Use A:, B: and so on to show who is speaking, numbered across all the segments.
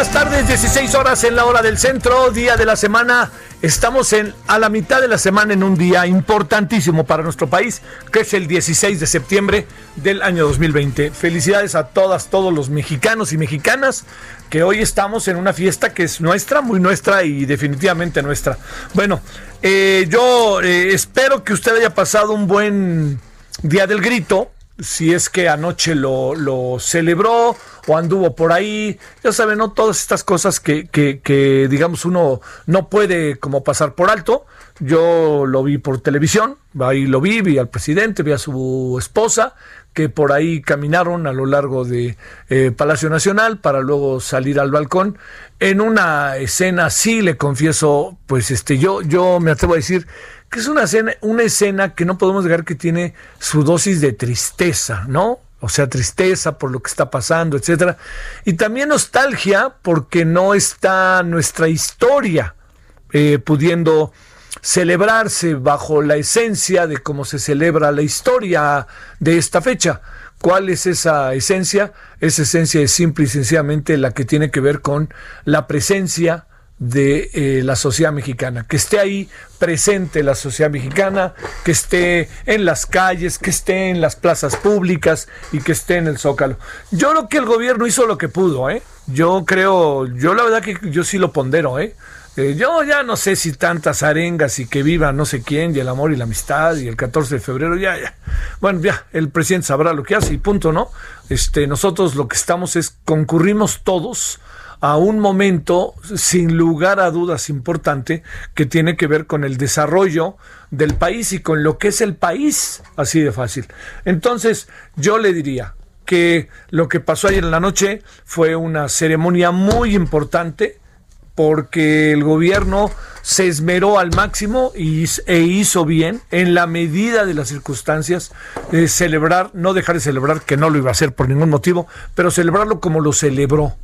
A: Buenas tardes, 16 horas en la hora del centro, día de la semana. Estamos en a la mitad de la semana en un día importantísimo para nuestro país, que es el 16 de septiembre del año 2020. Felicidades a todas, todos los mexicanos y mexicanas que hoy estamos en una fiesta que es nuestra, muy nuestra y definitivamente nuestra. Bueno, eh, yo eh, espero que usted haya pasado un buen día del grito si es que anoche lo, lo, celebró o anduvo por ahí, ya saben, ¿no? Todas estas cosas que, que, digamos, uno no puede como pasar por alto. Yo lo vi por televisión, ahí lo vi, vi al presidente, vi a su esposa, que por ahí caminaron a lo largo de eh, Palacio Nacional para luego salir al balcón. En una escena, sí le confieso, pues este, yo, yo me atrevo a decir que es una escena, una escena que no podemos negar que tiene su dosis de tristeza, ¿no? O sea, tristeza por lo que está pasando, etcétera. Y también nostalgia porque no está nuestra historia eh, pudiendo celebrarse bajo la esencia de cómo se celebra la historia de esta fecha. ¿Cuál es esa esencia? Esa esencia es simple y sencillamente la que tiene que ver con la presencia de eh, la sociedad mexicana, que esté ahí presente la sociedad mexicana, que esté en las calles, que esté en las plazas públicas y que esté en el zócalo. Yo creo que el gobierno hizo lo que pudo, ¿eh? Yo creo, yo la verdad que yo sí lo pondero, ¿eh? Eh, yo ya no sé si tantas arengas y que viva no sé quién y el amor y la amistad y el 14 de febrero, ya, ya. Bueno, ya, el presidente sabrá lo que hace y punto, ¿no? Este, nosotros lo que estamos es concurrimos todos a un momento sin lugar a dudas importante que tiene que ver con el desarrollo del país y con lo que es el país, así de fácil. Entonces, yo le diría que lo que pasó ayer en la noche fue una ceremonia muy importante porque el gobierno se esmeró al máximo e hizo bien en la medida de las circunstancias de celebrar, no dejar de celebrar, que no lo iba a hacer por ningún motivo, pero celebrarlo como lo celebró.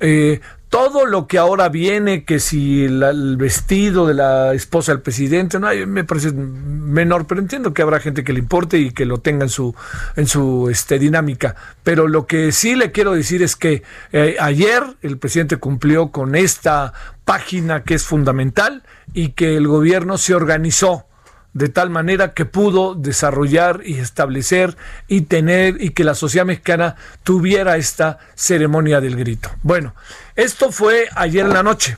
A: Eh, todo lo que ahora viene, que si el vestido de la esposa del presidente, no, me parece menor, pero entiendo que habrá gente que le importe y que lo tenga en su, en su este, dinámica. Pero lo que sí le quiero decir es que eh, ayer el presidente cumplió con esta página que es fundamental y que el gobierno se organizó de tal manera que pudo desarrollar y establecer y tener y que la sociedad mexicana tuviera esta ceremonia del grito. Bueno, esto fue ayer en la noche.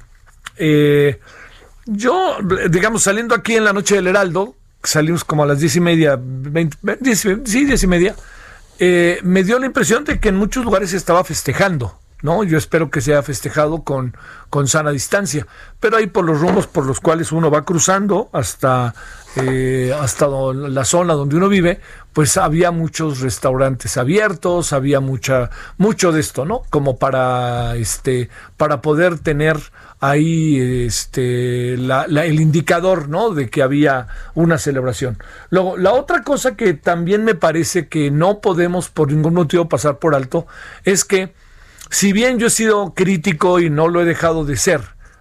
A: Eh, yo, digamos, saliendo aquí en la noche del Heraldo, salimos como a las diez y media, sí, diez y media, eh, me dio la impresión de que en muchos lugares se estaba festejando. ¿no? Yo espero que sea festejado con, con sana distancia, pero ahí por los rumbos por los cuales uno va cruzando hasta, eh, hasta la zona donde uno vive, pues había muchos restaurantes abiertos, había mucha, mucho de esto, ¿no? Como para, este, para poder tener ahí este, el indicador, ¿no? De que había una celebración. Luego, la otra cosa que también me parece que no podemos por ningún motivo pasar por alto es que si bien yo he sido crítico y no lo he dejado de ser,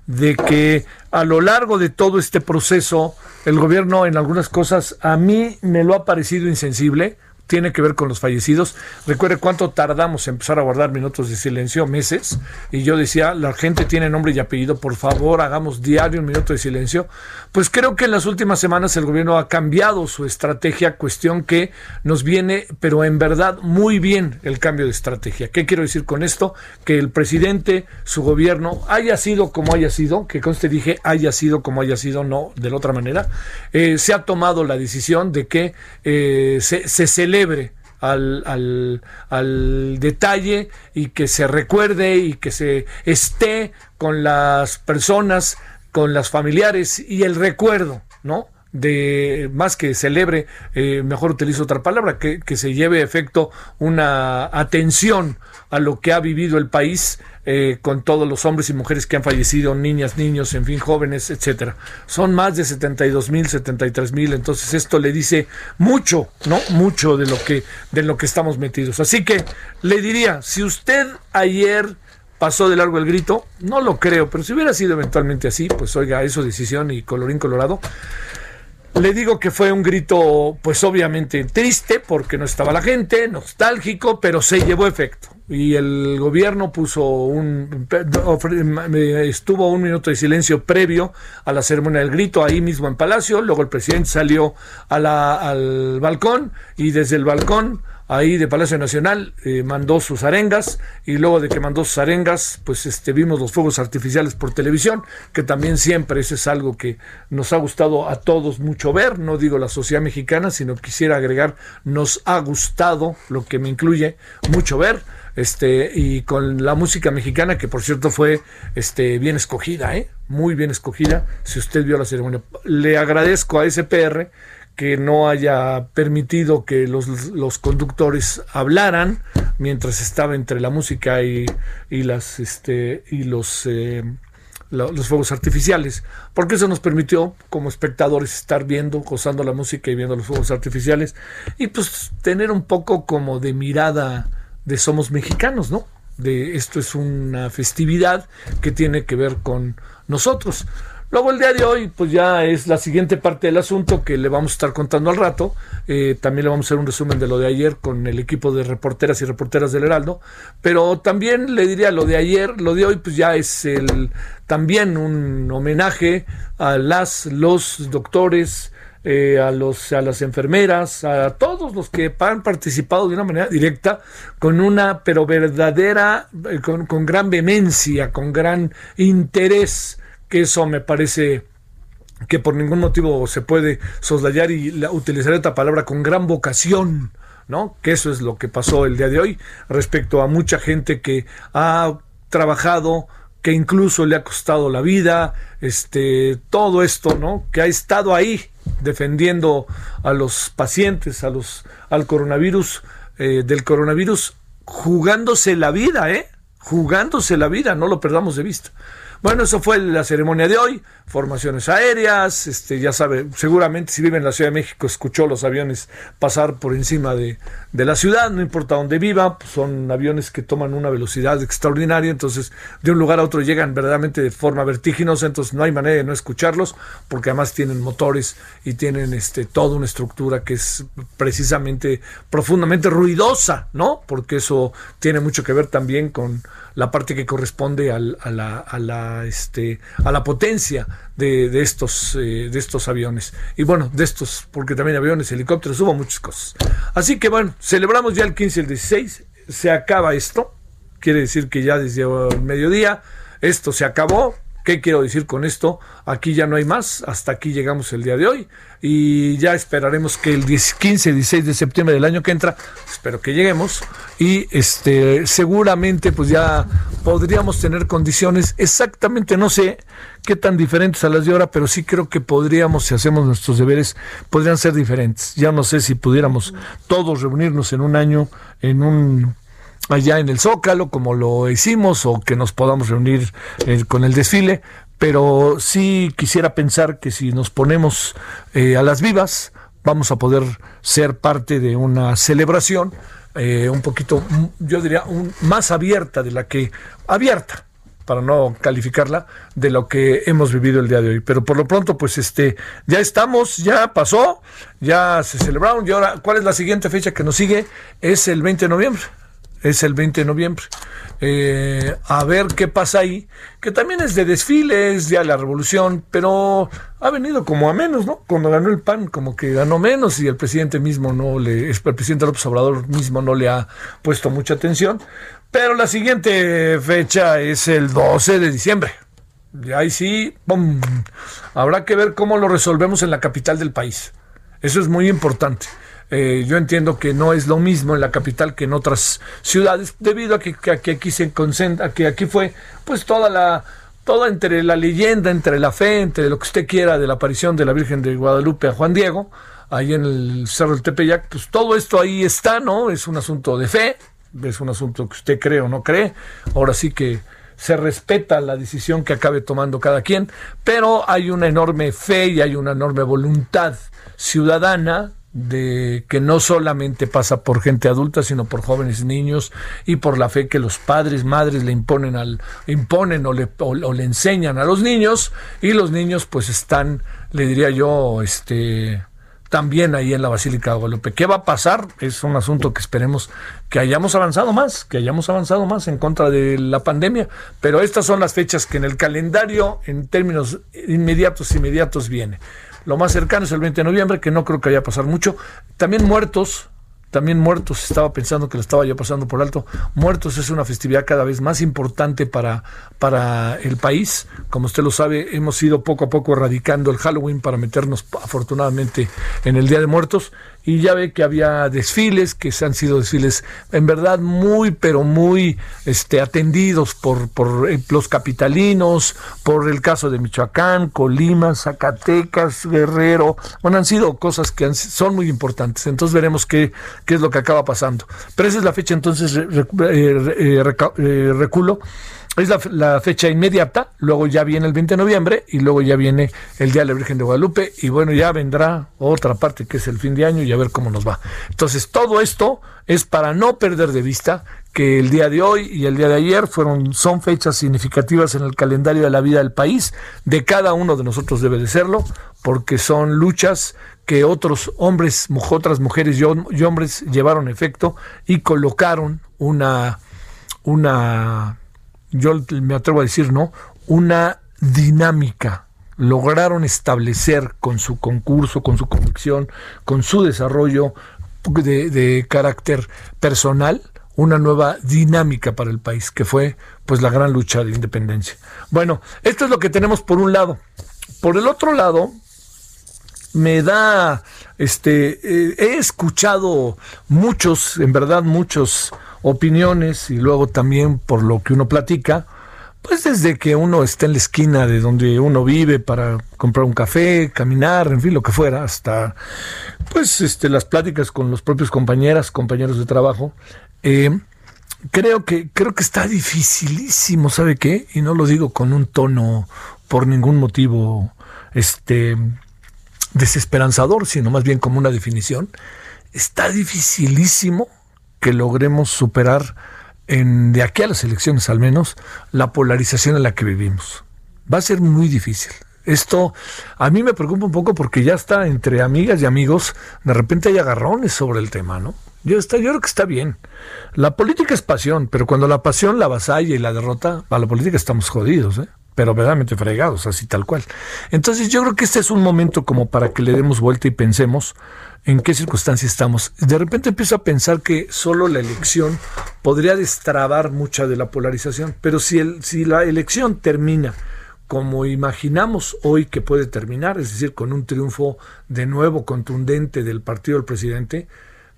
A: de que a lo largo de todo este proceso el gobierno en algunas cosas a mí me lo ha parecido insensible, tiene que ver con los fallecidos. Recuerde cuánto tardamos en empezar a guardar minutos de silencio, meses, y yo decía, la gente tiene nombre y apellido, por favor, hagamos diario un minuto de silencio. Pues creo que en las últimas semanas el gobierno ha cambiado su estrategia, cuestión que nos viene, pero en verdad muy bien el cambio de estrategia. ¿Qué quiero decir con esto? Que el presidente, su gobierno, haya sido como haya sido, que conste dije haya sido como haya sido, no de la otra manera, eh, se ha tomado la decisión de que eh, se, se celebre al, al, al, detalle y que se recuerde y que se esté con las personas, con las familiares y el recuerdo, ¿no? de más que celebre, eh, mejor utilizo otra palabra, que, que, se lleve efecto una atención a lo que ha vivido el país eh, con todos los hombres y mujeres que han fallecido, niñas, niños, en fin, jóvenes, etcétera. Son más de 72 mil, 73 mil, entonces esto le dice mucho, ¿no? Mucho de lo que, de lo que estamos metidos. Así que le diría, si usted ayer pasó de largo el grito, no lo creo, pero si hubiera sido eventualmente así, pues oiga, eso decisión y colorín colorado. Le digo que fue un grito, pues obviamente triste, porque no estaba la gente, nostálgico, pero se llevó efecto. Y el gobierno puso un, estuvo un minuto de silencio previo a la ceremonia del grito, ahí mismo en Palacio. Luego el presidente salió al balcón y desde el balcón ahí de Palacio Nacional, eh, mandó sus arengas y luego de que mandó sus arengas, pues este, vimos los fuegos artificiales por televisión, que también siempre es algo que nos ha gustado a todos mucho ver, no digo la sociedad mexicana, sino quisiera agregar, nos ha gustado, lo que me incluye, mucho ver este y con la música mexicana que por cierto fue este bien escogida, ¿eh? muy bien escogida. Si usted vio la ceremonia, le agradezco a SPR que no haya permitido que los, conductores hablaran mientras estaba entre la música y, y las este y los eh, los fuegos artificiales, porque eso nos permitió como espectadores estar viendo, gozando la música y viendo los fuegos artificiales y pues tener un poco como de mirada de somos mexicanos, ¿no? De esto es una festividad que tiene que ver con nosotros. Luego el día de hoy, pues ya es la siguiente parte del asunto que le vamos a estar contando al rato. Eh, también le vamos a hacer un resumen de lo de ayer con el equipo de reporteras y reporteras del Heraldo. Pero también le diría lo de ayer, lo de hoy, pues ya es el también un homenaje a las, los doctores, eh, a, los, a las enfermeras, a todos los que han participado de una manera directa, con una, pero verdadera, eh, con, con gran vehemencia, con gran interés que eso me parece que por ningún motivo se puede soslayar y la, utilizar esta palabra con gran vocación, ¿no? Que eso es lo que pasó el día de hoy respecto a mucha gente que ha trabajado, que incluso le ha costado la vida, este, todo esto, ¿no? Que ha estado ahí defendiendo a los pacientes, a los, al coronavirus, eh, del coronavirus, jugándose la vida, ¿eh? Jugándose la vida, no lo perdamos de vista. Bueno, eso fue la ceremonia de hoy, formaciones aéreas, este, ya sabe, seguramente si vive en la Ciudad de México escuchó los aviones pasar por encima de, de la ciudad, no importa dónde viva, pues son aviones que toman una velocidad extraordinaria, entonces de un lugar a otro llegan verdaderamente de forma vertiginosa, entonces no hay manera de no escucharlos, porque además tienen motores y tienen este, toda una estructura que es precisamente profundamente ruidosa, ¿no? Porque eso tiene mucho que ver también con la parte que corresponde a, la, a, la, este, a la potencia de, de estos, eh, de estos aviones. Y bueno, de estos, porque también aviones, helicópteros, hubo muchas cosas. Así que bueno, celebramos ya el 15 y el 16, se acaba esto, quiere decir que ya desde el mediodía esto se acabó, ¿Qué quiero decir con esto? Aquí ya no hay más, hasta aquí llegamos el día de hoy y ya esperaremos que el 15, 16 de septiembre del año que entra, espero que lleguemos y este seguramente pues ya podríamos tener condiciones exactamente, no sé qué tan diferentes a las de ahora, pero sí creo que podríamos, si hacemos nuestros deberes, podrían ser diferentes. Ya no sé si pudiéramos todos reunirnos en un año en un allá en el Zócalo, como lo hicimos, o que nos podamos reunir eh, con el desfile, pero sí quisiera pensar que si nos ponemos eh, a las vivas, vamos a poder ser parte de una celebración eh, un poquito, yo diría, un, más abierta de la que, abierta, para no calificarla, de lo que hemos vivido el día de hoy. Pero por lo pronto, pues este, ya estamos, ya pasó, ya se celebraron y ahora, ¿cuál es la siguiente fecha que nos sigue? Es el 20 de noviembre es el 20 de noviembre. Eh, a ver qué pasa ahí, que también es de desfiles, ya la revolución, pero ha venido como a menos, ¿no? Cuando ganó el PAN, como que ganó menos y el presidente mismo no le, el presidente López Obrador mismo no le ha puesto mucha atención. Pero la siguiente fecha es el 12 de diciembre. Y ahí sí, ¡pum! habrá que ver cómo lo resolvemos en la capital del país. Eso es muy importante. Eh, yo entiendo que no es lo mismo en la capital que en otras ciudades, debido a que, aquí se concentra, que aquí fue pues toda la toda entre la leyenda, entre la fe, entre lo que usted quiera de la aparición de la Virgen de Guadalupe a Juan Diego, ahí en el Cerro del Tepeyac, pues todo esto ahí está, ¿no? Es un asunto de fe, es un asunto que usted cree o no cree. Ahora sí que se respeta la decisión que acabe tomando cada quien, pero hay una enorme fe y hay una enorme voluntad ciudadana de que no solamente pasa por gente adulta, sino por jóvenes niños y por la fe que los padres, madres le imponen al imponen o le, o, le enseñan a los niños y los niños pues están, le diría yo, este también ahí en la Basílica de Guadalupe. ¿Qué va a pasar? Es un asunto que esperemos que hayamos avanzado más, que hayamos avanzado más en contra de la pandemia, pero estas son las fechas que en el calendario en términos inmediatos inmediatos viene. Lo más cercano es el 20 de noviembre, que no creo que vaya a pasar mucho. También muertos, también muertos, estaba pensando que lo estaba ya pasando por alto. Muertos es una festividad cada vez más importante para, para el país. Como usted lo sabe, hemos ido poco a poco erradicando el Halloween para meternos afortunadamente en el Día de Muertos y ya ve que había desfiles, que se han sido desfiles en verdad muy, pero muy este, atendidos por, por eh, los capitalinos, por el caso de Michoacán, Colima, Zacatecas, Guerrero. Bueno, han sido cosas que son muy importantes. Entonces veremos qué, qué es lo que acaba pasando. Pero esa es la fecha, entonces eh, eh, reculo es la, fecha inmediata, luego ya viene el 20 de noviembre y luego ya viene el Día de la Virgen de Guadalupe y bueno, ya vendrá otra parte que es el fin de año y a ver cómo nos va. Entonces, todo esto es para no perder de vista que el día de hoy y el día de ayer fueron son fechas significativas en el calendario de la vida del país, de cada uno de nosotros debe de serlo, porque son luchas que otros hombres, otras mujeres y hombres llevaron efecto y colocaron una una yo me atrevo a decir, ¿no? Una dinámica. Lograron establecer con su concurso, con su convicción, con su desarrollo de, carácter personal, una nueva dinámica para el país, que fue pues la gran lucha de independencia. Bueno, esto es lo que tenemos por un lado. Por el otro lado, me da, este, eh, he escuchado muchos, en verdad muchos opiniones y luego también por lo que uno platica, pues desde que uno está en la esquina de donde uno vive para comprar un café, caminar, en fin, lo que fuera, hasta pues este, las pláticas con los propios compañeras, compañeros de trabajo, eh, creo que, creo que está dificilísimo, ¿sabe qué? Y no lo digo con un tono por ningún motivo este desesperanzador, sino más bien como una definición. Está dificilísimo que logremos superar en, de aquí a las elecciones al menos la polarización en la que vivimos. Va a ser muy difícil. Esto a mí me preocupa un poco porque ya está entre amigas y amigos, de repente hay agarrones sobre el tema, ¿no? Yo, está, yo creo que está bien. La política es pasión, pero cuando la pasión la vasalla y la derrota, a la política estamos jodidos, ¿eh? Pero verdaderamente fregados, así tal cual. Entonces yo creo que este es un momento como para que le demos vuelta y pensemos en qué circunstancias estamos. De repente empiezo a pensar que solo la elección podría destrabar mucha de la polarización, pero si, el, si la elección termina como imaginamos hoy que puede terminar, es decir, con un triunfo de nuevo contundente del partido del presidente,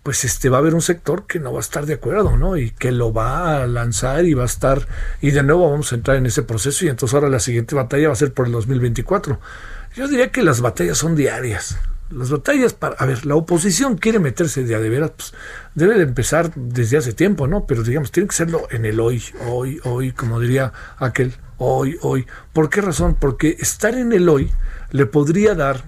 A: pues este va a haber un sector que no va a estar de acuerdo, ¿no? Y que lo va a lanzar y va a estar y de nuevo vamos a entrar en ese proceso y entonces ahora la siguiente batalla va a ser por el 2024. Yo diría que las batallas son diarias las batallas para, a ver, la oposición quiere meterse de a de veras, pues debe de empezar desde hace tiempo, ¿no? Pero digamos, tiene que serlo en el hoy, hoy, hoy, como diría aquel, hoy, hoy. ¿Por qué razón? Porque estar en el hoy le podría dar,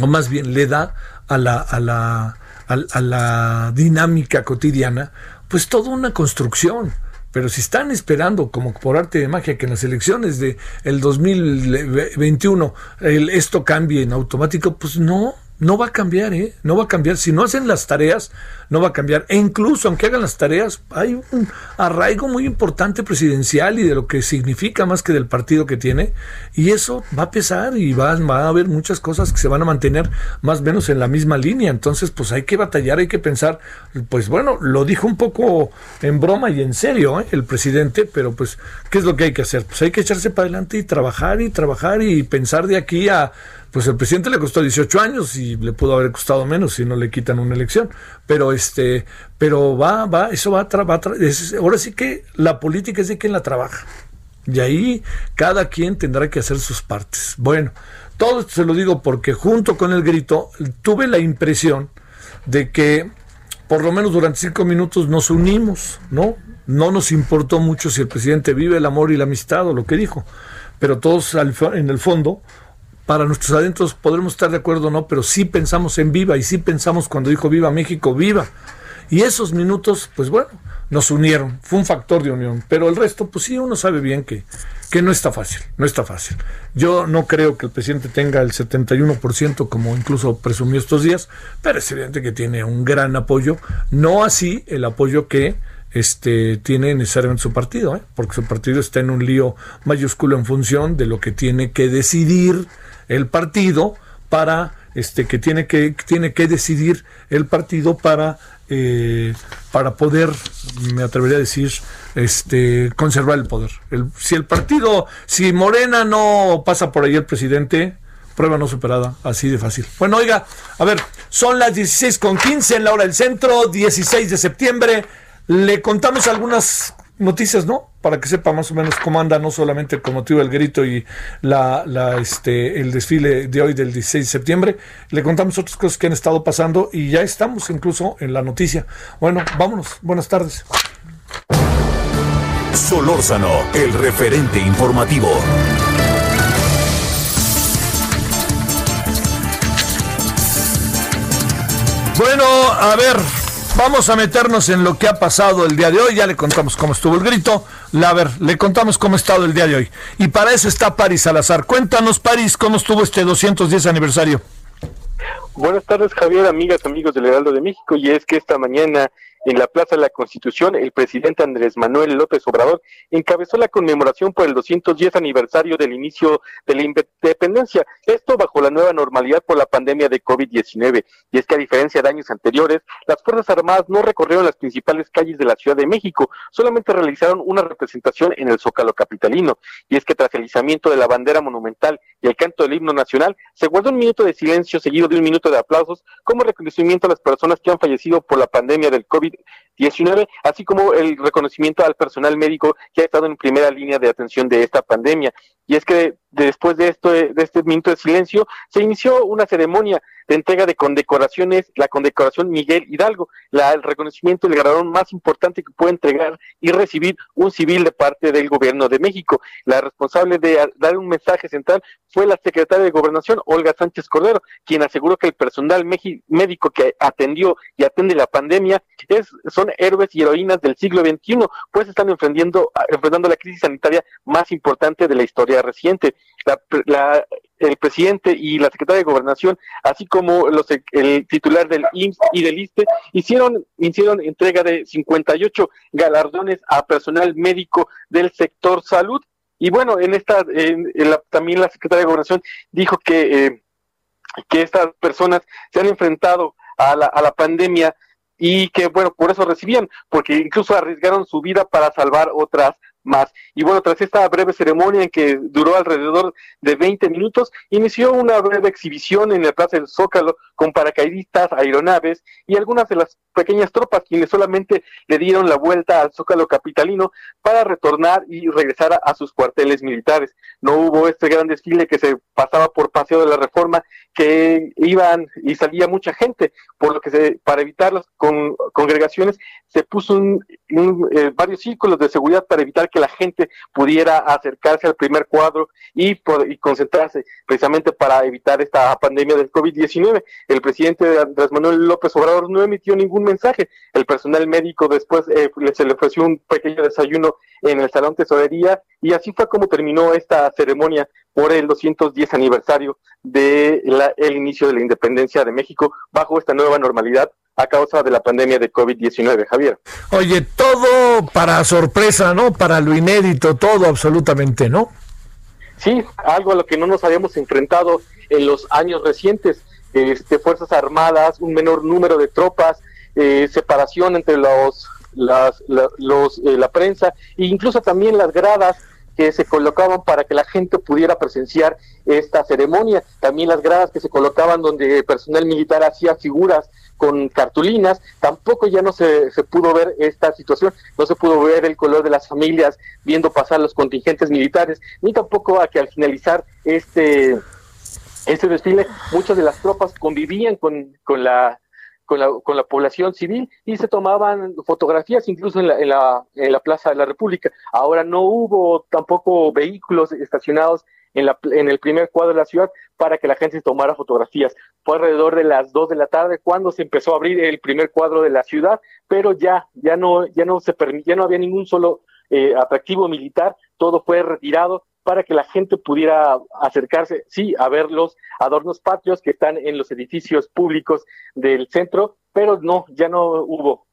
A: o más bien le da a la, a la, a, la dinámica cotidiana, pues toda una construcción. Pero si están esperando, como por arte de magia, que en las elecciones de el 2021 el, esto cambie en automático, pues no, no va a cambiar, ¿eh? No va a cambiar. Si no hacen las tareas, no va a cambiar. E incluso, aunque hagan las tareas, hay un arraigo muy importante presidencial y de lo que significa más que del partido que tiene. Y eso va a pesar y va, a haber muchas cosas que se van a mantener más o menos en la misma línea. Entonces, pues hay que batallar, hay que pensar. Pues bueno, lo dijo un poco en broma y en serio ¿eh? el presidente, pero pues, ¿qué es lo que hay que hacer? Pues hay que echarse para adelante y trabajar y trabajar y pensar de aquí a pues el presidente le costó 18 años y le pudo haber costado menos si no le quitan una elección. Pero este, pero va, va, eso va, a va ahora sí que la política es de quien la trabaja. Y ahí cada quien tendrá que hacer sus partes. Bueno, todo esto se lo digo porque junto con el grito tuve la impresión de que por lo menos durante cinco minutos nos unimos, ¿no? No nos importó mucho si el presidente vive el amor y la amistad o lo que dijo, pero todos en el fondo para nuestros adentros podremos estar de acuerdo o no, pero sí pensamos en viva y sí pensamos cuando dijo viva México, viva. Y esos minutos, pues bueno, nos unieron, fue un factor de unión, pero el resto, pues sí, uno sabe bien que, que no está fácil, no está fácil. Yo no creo que el presidente tenga el 71% como incluso presumió estos días, pero es evidente que tiene un gran apoyo, no así el apoyo que este, tiene necesariamente su partido, ¿eh? porque su partido está en un lío mayúsculo en función de lo que tiene que decidir el partido para este que tiene que tiene que decidir el partido para eh, para poder me atrevería a decir este conservar el poder. Si el partido si Morena no pasa por ahí el presidente prueba no superada así de fácil. Bueno oiga a ver son las 16 con 15 en la hora del centro 16 de septiembre. Le contamos algunas noticias, ¿no? Para que sepa más o menos cómo anda, no solamente con motivo del grito y la, la, este, el desfile de hoy del 16 de septiembre, le contamos otras cosas que han estado pasando y ya estamos incluso en la noticia. Bueno, vámonos, buenas tardes.
B: Solórzano, el referente informativo.
A: Bueno, a ver, Vamos a meternos en lo que ha pasado el día de hoy. Ya le contamos cómo estuvo el grito. A ver, le contamos cómo ha estado el día de hoy. Y para eso está París Salazar. Cuéntanos, París, cómo estuvo este 210 aniversario.
C: Buenas tardes, Javier, amigas, amigos del Heraldo de México. Y es que esta mañana en la Plaza de la Constitución, el presidente Andrés Manuel López Obrador encabezó la conmemoración por el 210 aniversario del inicio de la independencia, esto bajo la nueva normalidad por la pandemia de COVID-19. Y es que a diferencia de años anteriores, las Fuerzas Armadas no recorrieron las principales calles de la Ciudad de México, solamente realizaron una representación en el Zócalo Capitalino. Y es que tras el izamiento de la bandera monumental y el canto del himno nacional, se guardó un minuto de silencio seguido de un minuto de aplausos como reconocimiento a las personas que han fallecido por la pandemia del COVID because 19 así como el reconocimiento al personal médico que ha estado en primera línea de atención de esta pandemia. Y es que después de esto, de este minuto de silencio, se inició una ceremonia de entrega de condecoraciones, la condecoración Miguel Hidalgo, la, el reconocimiento, el galardón más importante que puede entregar y recibir un civil de parte del gobierno de México. La responsable de dar un mensaje central fue la secretaria de Gobernación, Olga Sánchez Cordero, quien aseguró que el personal médico que atendió y atende la pandemia es, son héroes y heroínas del siglo XXI, pues están enfrentando, enfrentando la crisis sanitaria más importante de la historia reciente. La, el presidente y la secretaria de Gobernación, así como los, el titular del IMSS y del ISTE, hicieron, hicieron entrega de 58 galardones a personal médico del sector salud. Y bueno, en esta, en, también la secretaria de Gobernación dijo que, eh, que estas personas se han enfrentado a la, a la pandemia y que, bueno, por eso recibían, porque incluso arriesgaron su vida para salvar otras más. Y bueno, tras esta breve ceremonia en que duró alrededor de 20 minutos, inició una breve exhibición en la Plaza del Zócalo con paracaidistas, aeronaves y algunas de las pequeñas tropas quienes solamente le dieron la vuelta al Zócalo capitalino para retornar y regresar a, sus cuarteles militares. No hubo este gran desfile que se pasaba por Paseo de la Reforma, que iban y salía mucha gente, por lo que se, para evitar las con, congregaciones se puso un, eh, varios círculos de seguridad para evitar que la gente pudiera acercarse al primer cuadro y, y concentrarse precisamente para evitar esta pandemia del COVID-19. El presidente Andrés Manuel López Obrador no emitió ningún mensaje. El personal médico después eh, se le ofreció un pequeño desayuno en el Salón Tesorería y así fue como terminó esta ceremonia por el 210 aniversario del el inicio de la independencia de México bajo esta nueva normalidad a causa de la pandemia de COVID-19, Javier.
A: Oye, todo para sorpresa, ¿no? Para lo inédito, todo absolutamente, ¿no?
C: Sí, algo a lo que no nos habíamos enfrentado en los años recientes. Este, Fuerzas Armadas, un menor número de tropas, eh, separación entre los, las, la, los, eh, la prensa e incluso también las gradas que se colocaban para que la gente pudiera presenciar esta ceremonia. También las gradas que se colocaban donde personal militar hacía figuras con cartulinas, tampoco ya no se, se pudo ver esta situación, no se pudo ver el color de las familias viendo pasar los contingentes militares, ni tampoco a que al finalizar este, este desfile, muchas de las tropas convivían con, con la con la, con la población civil y se tomaban fotografías incluso en la, en, la, Plaza de la República. Ahora no hubo tampoco vehículos estacionados en, la, en el primer cuadro de la ciudad para que la gente tomara fotografías. Fue alrededor de las dos de la tarde cuando se empezó a abrir el primer cuadro de la ciudad, pero ya, ya no, ya no se ya no había ningún solo eh, atractivo militar, todo fue retirado para que la gente pudiera acercarse, sí, a ver los adornos patrios que están en los edificios públicos del centro, pero no, ya no hubo,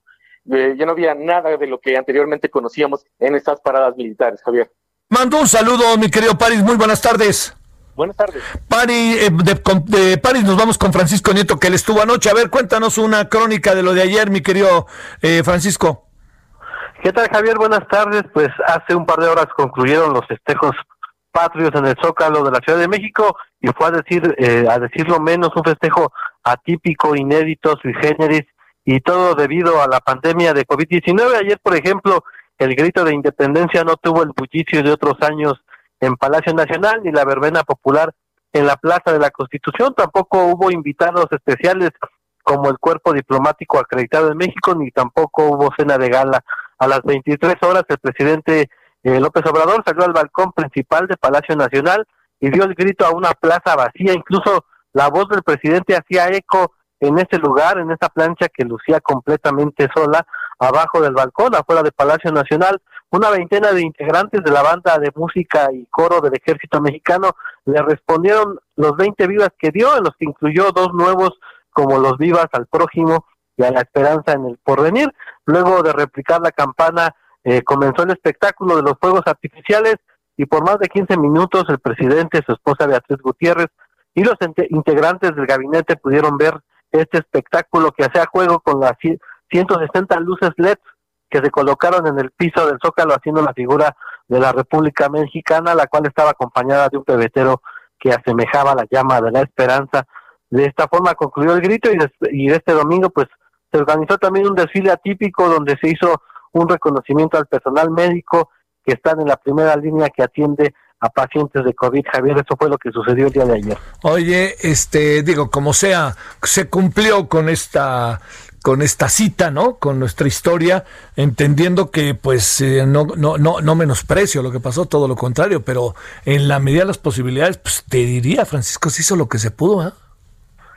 C: eh, ya no había nada de lo que anteriormente conocíamos en estas paradas militares, Javier.
A: Mando un saludo, mi querido París. Muy buenas tardes.
C: Buenas tardes.
A: París, eh, de, de, París nos vamos con Francisco Nieto, que él estuvo anoche. A ver, cuéntanos una crónica de lo de ayer, mi querido eh, Francisco.
D: ¿Qué tal, Javier? Buenas tardes. Pues hace un par de horas concluyeron los festejos patrios en el Zócalo de la Ciudad de México y fue a decir, eh, a decirlo menos, un festejo atípico, inédito, sui generis y todo debido a la pandemia de COVID-19. Ayer, por ejemplo, el grito de independencia no tuvo el bullicio de otros años en Palacio Nacional ni la verbena popular en la Plaza de la Constitución. Tampoco hubo invitados especiales como el cuerpo diplomático acreditado en México, ni tampoco hubo cena de gala. A las 23 horas el presidente eh, López Obrador salió al balcón principal de Palacio Nacional y dio el grito a una plaza vacía. Incluso la voz del presidente hacía eco en ese lugar, en esa plancha que lucía completamente sola, abajo del balcón, afuera del Palacio Nacional, una veintena de integrantes de la banda de música y coro del ejército mexicano le respondieron los 20 vivas que dio, en los que incluyó dos nuevos como los vivas al prójimo y a la esperanza en el porvenir. Luego de replicar la campana, eh, comenzó el espectáculo de los fuegos artificiales y por más de 15 minutos el presidente, su esposa Beatriz Gutiérrez y los integrantes del gabinete pudieron ver este espectáculo que hacía juego con las 160 luces LED que se colocaron en el piso del Zócalo haciendo la figura de la República Mexicana, la cual estaba acompañada de un pebetero que asemejaba la llama de la esperanza. De esta forma concluyó el grito y, y este domingo pues se organizó también un desfile atípico donde se hizo un reconocimiento al personal médico que están en la primera línea que atiende a pacientes de COVID, Javier, eso fue lo que sucedió el día de ayer.
A: Oye, este, digo, como sea, se cumplió con esta con esta cita, ¿no? Con nuestra historia, entendiendo que pues eh, no, no, no, no menosprecio lo que pasó, todo lo contrario, pero en la medida de las posibilidades, pues te diría, Francisco, se hizo lo que se pudo, ¿eh?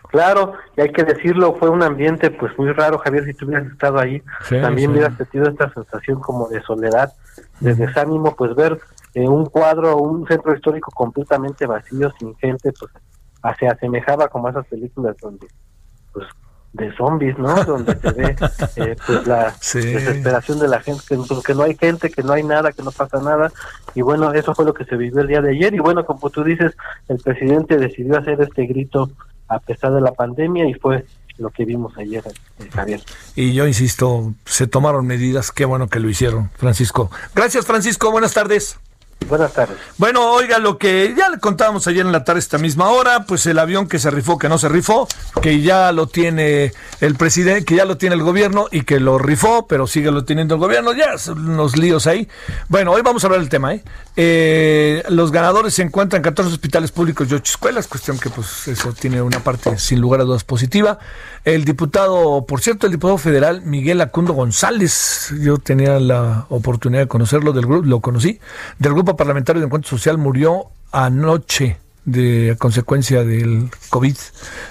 D: Claro, y hay que decirlo, fue un ambiente pues muy raro, Javier, si tú hubieras estado ahí, también hubieras sentido esta sensación como de soledad, de desánimo, pues ver eh, un cuadro, un centro histórico completamente vacío, sin gente, pues se asemejaba como a esas películas donde pues de zombies, ¿no? Donde se ve eh, pues la desesperación de la gente, que, pues, que, no hay gente, que no hay nada, que no pasa nada. Y bueno, eso fue lo que se vivió el día de ayer. Y bueno, como tú dices, el presidente decidió hacer este grito a pesar de la pandemia y fue lo que vimos ayer, eh, Javier.
A: Y yo insisto, se tomaron medidas, qué bueno que lo hicieron, Francisco. Gracias, Francisco, buenas tardes.
D: Buenas tardes.
A: Bueno, oiga, lo que ya le contábamos ayer en la tarde, esta misma hora, pues el avión que se rifó, que no se rifó, que ya lo tiene el presidente, que ya lo tiene el gobierno y que lo rifó, pero sigue lo teniendo el gobierno, ya son unos líos ahí. Bueno, hoy vamos a hablar del tema, ¿eh? eh los ganadores se encuentran en 14 hospitales públicos y 8 escuelas, cuestión que pues eso tiene una parte sin lugar a dudas positiva. El diputado, por cierto, el diputado federal Miguel Acundo González, yo tenía la oportunidad de conocerlo, del grupo, lo conocí, del grupo parlamentario de Encuentro Social murió anoche de consecuencia del COVID.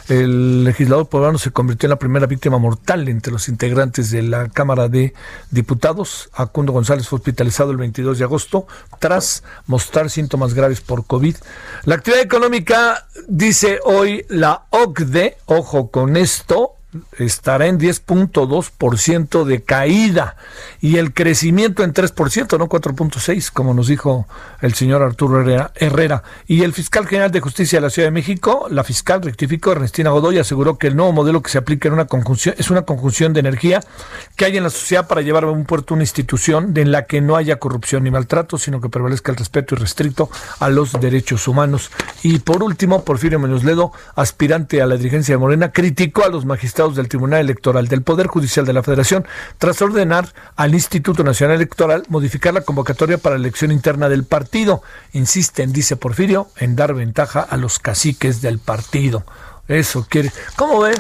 A: El legislador poblano se convirtió en la primera víctima mortal entre los integrantes de la Cámara de Diputados. Acundo González fue hospitalizado el 22 de agosto tras mostrar síntomas graves por COVID. La actividad económica, dice hoy la OCDE, ojo con esto, estará en 10.2% de caída y el crecimiento en 3%, no 4.6%, como nos dijo el señor Arturo Herrera, Y el fiscal general de justicia de la Ciudad de México, la fiscal rectificó, Ernestina Godoy, aseguró que el nuevo modelo que se aplica en una conjunción, es una conjunción de energía que hay en la sociedad para llevar a un puerto una institución en la que no haya corrupción ni maltrato, sino que prevalezca el respeto irrestricto a los derechos humanos. Y por último, Porfirio Menos Ledo, aspirante a la dirigencia de Morena, criticó a los magistrados del Tribunal Electoral del Poder Judicial de la Federación tras ordenar al Instituto Nacional Electoral modificar la convocatoria para la elección interna del partido. Insisten, dice Porfirio, en dar ventaja a los caciques del partido. Eso quiere. ¿Cómo ve?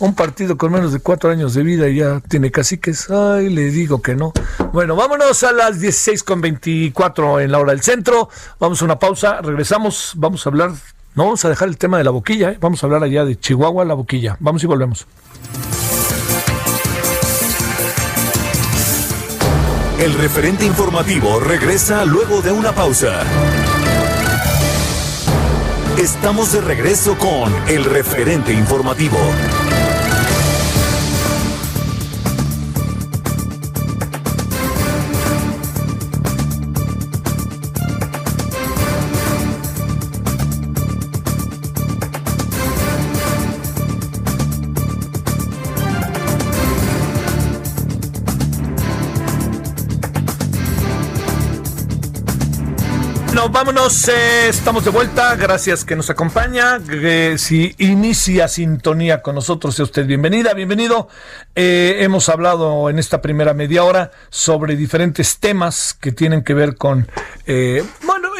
A: Un partido con menos de cuatro años de vida y ya tiene caciques. Ay, le digo que no. Bueno, vámonos a las 16.24 en la hora del centro. Vamos a una pausa. Regresamos. Vamos a hablar no vamos a dejar el tema de la boquilla, ¿eh? vamos a hablar allá de Chihuahua, la boquilla. Vamos y volvemos.
B: El referente informativo regresa luego de una pausa. Estamos de regreso con el referente informativo.
A: Estamos de vuelta, gracias que nos acompaña, si inicia sintonía con nosotros, sea usted bienvenida, bienvenido. Eh, hemos hablado en esta primera media hora sobre diferentes temas que tienen que ver con, eh,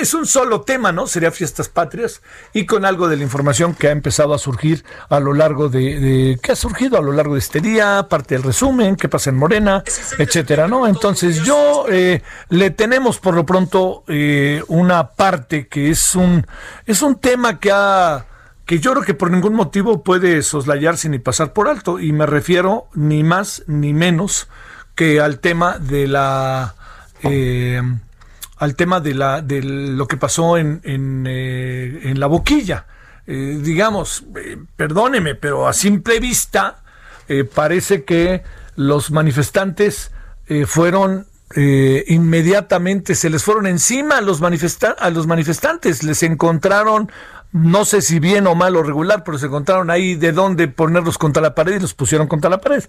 A: es un solo tema, ¿no? Sería fiestas patrias y con algo de la información que ha empezado a surgir a lo largo de, que ha surgido a lo largo de este día, parte del resumen, qué pasa en Morena, etcétera, ¿no? Entonces yo le tenemos por lo pronto una parte que es un, es un tema que ha que yo creo que por ningún motivo puede soslayarse ni pasar por alto, y me refiero ni más ni menos que al tema de la eh, al tema de la de lo que pasó en, en, eh, en la boquilla. Eh, digamos, perdóneme, pero a simple vista parece que los manifestantes fueron eh, inmediatamente se les fueron encima a los, a los manifestantes, les encontraron no sé si bien o mal o regular, pero se encontraron ahí de dónde ponerlos contra la pared y los pusieron contra la pared.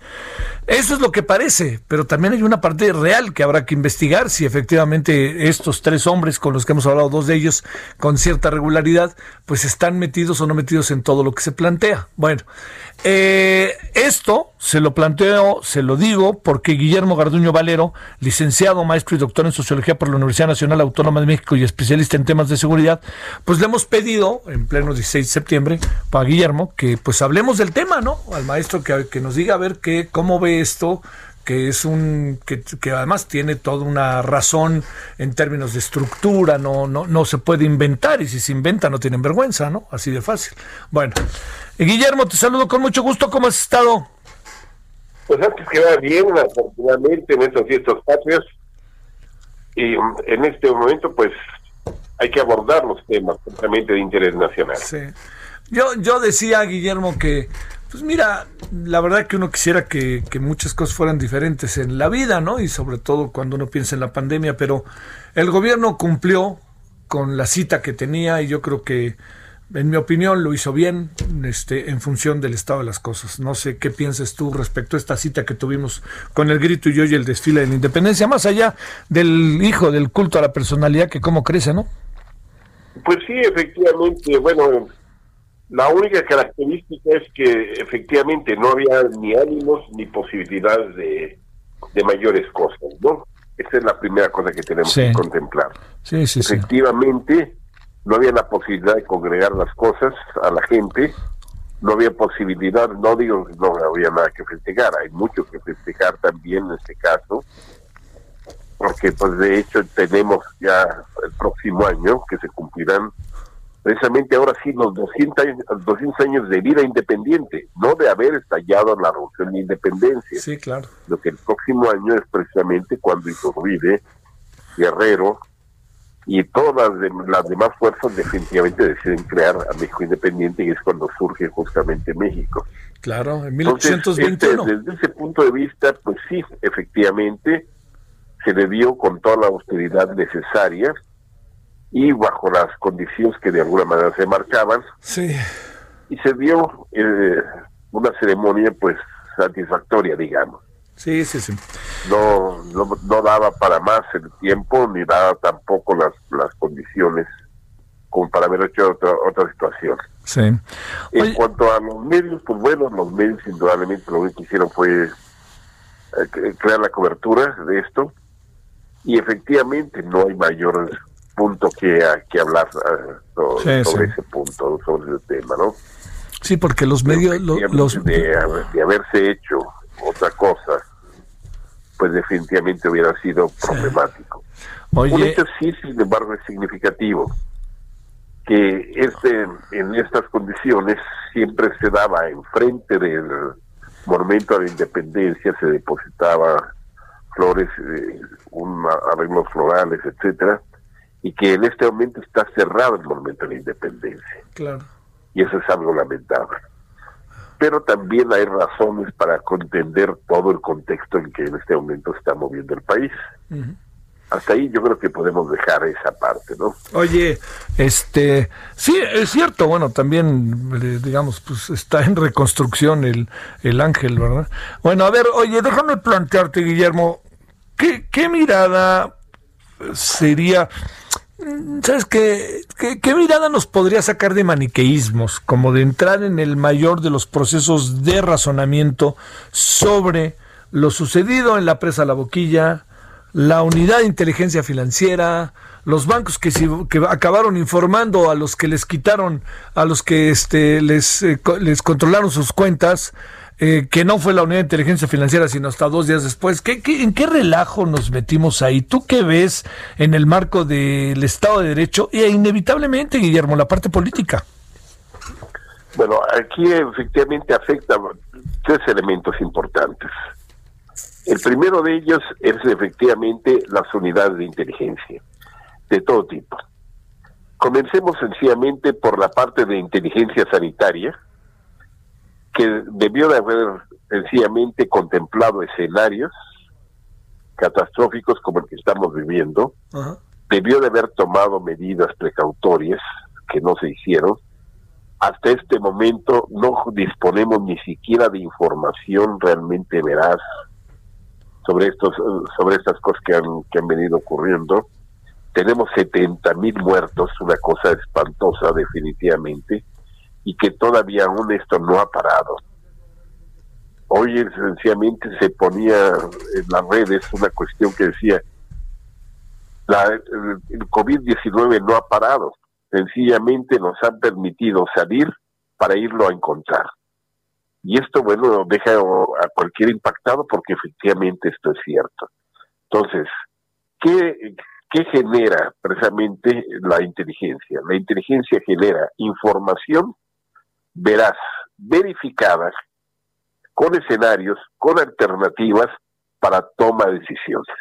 A: Eso es lo que parece, pero también hay una parte real que habrá que investigar si efectivamente estos tres hombres con los que hemos hablado, dos de ellos con cierta regularidad, pues están metidos o no metidos en todo lo que se plantea. Bueno, eh, esto se lo planteo, se lo digo, porque Guillermo Garduño Valero, licenciado, maestro y doctor en sociología por la Universidad Nacional Autónoma de México y especialista en temas de seguridad, pues le hemos pedido en pleno 16 de septiembre para Guillermo que pues hablemos del tema, ¿no? Al maestro que, que nos diga a ver qué, cómo ve esto, que es un que, que, además tiene toda una razón en términos de estructura, no, no, no se puede inventar y si se inventa no tienen vergüenza, ¿no? Así de fácil. Bueno, Guillermo, te saludo con mucho gusto. ¿Cómo has estado?
E: Pues antes que va bien, afortunadamente, en estos fiestas patrios. Y en este momento, pues, hay que abordar los temas completamente de interés nacional.
A: Sí. Yo, yo decía, Guillermo, que, pues mira, la verdad que uno quisiera que, muchas cosas fueran diferentes en la vida, ¿no? Y sobre todo cuando uno piensa en la pandemia, pero el gobierno cumplió con la cita que tenía y yo creo que en mi opinión, lo hizo bien este, en función del estado de las cosas. No sé qué piensas tú respecto a esta cita que tuvimos con el grito y yo y el desfile de la independencia, más allá del hijo del culto a la personalidad que cómo crece, ¿no?
E: Pues sí, efectivamente. Bueno, la única característica es que efectivamente no había ni ánimos ni posibilidades de, de mayores cosas, ¿no? Esa es la primera cosa que tenemos que contemplar.
A: Sí, sí,
E: efectivamente, no había la posibilidad de congregar las cosas a la gente, no había posibilidad, no digo que no había nada que festejar, hay mucho que festejar también en este caso, porque pues de hecho tenemos ya el próximo año que se cumplirán precisamente ahora sí los 200 años, 200 años de vida independiente, no de haber estallado la revolución de independencia.
A: Sí, claro.
E: Lo que el próximo año es precisamente cuando Iturbide, Guerrero y todas las, demás fuerzas definitivamente deciden crear a México independiente y es cuando surge justamente México.
A: Claro, en 1821.
E: Este, desde ese punto de vista, pues sí, efectivamente, se le dio con toda la austeridad necesaria y bajo las condiciones que de alguna manera se marcaban.
A: Sí.
E: Y se dio eh, una ceremonia pues satisfactoria, digamos.
A: Sí, sí, sí.
E: No, no, daba para más el tiempo ni daba tampoco las, las condiciones como para haber hecho otra, otra situación.
A: Sí.
E: En cuanto a los medios, pues bueno, los medios indudablemente lo que hicieron fue eh, crear la cobertura de esto y efectivamente no hay mayor punto que, que hablar sobre, ese punto, sobre ese tema, ¿no?
A: Sí, porque los medios... los...
E: De, haberse hecho otra cosa, pues definitivamente hubiera sido problemático.
A: Oye...
E: Un hecho sí, sin embargo, es significativo que este en estas condiciones siempre se daba enfrente del monumento a la independencia, se depositaba flores, eh, un arreglos florales, etcétera, y que en este momento está cerrado el monumento de la independencia.
A: Claro.
E: Y eso es algo lamentable. Pero también hay razones para contender todo el contexto en que en este momento está moviendo el país. Hasta ahí yo creo que podemos dejar esa parte, ¿no?
A: Oye, este, sí, es cierto, bueno, también, eh, digamos, pues está en reconstrucción el, el ángel, ¿verdad? Bueno, a ver, oye, déjame plantearte, Guillermo, ¿qué, qué mirada sería ¿Sabes qué, qué, mirada nos podría sacar de maniqueísmos? Como de entrar en el mayor de los procesos de razonamiento sobre lo sucedido en la presa La Boquilla, la unidad de inteligencia financiera, los bancos que, que acabaron informando a los que les quitaron, a los que este, les, eh, les controlaron sus cuentas, eh, que no fue la unidad de inteligencia financiera, sino hasta dos días después. ¿Qué, en qué relajo nos metimos ahí? ¿Tú qué ves en el marco del Estado de Derecho e inevitablemente, Guillermo, la parte política?
E: Bueno, aquí efectivamente afecta tres elementos importantes. El primero de ellos es efectivamente las unidades de inteligencia, de todo tipo. Comencemos sencillamente por la parte de inteligencia sanitaria, que debió de haber sencillamente contemplado escenarios catastróficos como el que estamos viviendo, debió de haber tomado medidas precautorias que no se hicieron. Hasta este momento no disponemos ni siquiera de información realmente veraz sobre estos sobre estas cosas que han, que han venido ocurriendo. Tenemos 70 mil muertos, una cosa espantosa definitivamente y que todavía aún esto no ha parado. Hoy sencillamente se ponía en las redes una cuestión que decía, la, el COVID-19 no ha parado, sencillamente nos han permitido salir para irlo a encontrar. Y esto, bueno, deja a cualquier impactado porque efectivamente esto es cierto. Entonces, ¿qué, ¿qué genera precisamente la inteligencia? La inteligencia genera información verás verificadas con escenarios, con alternativas para toma de decisiones.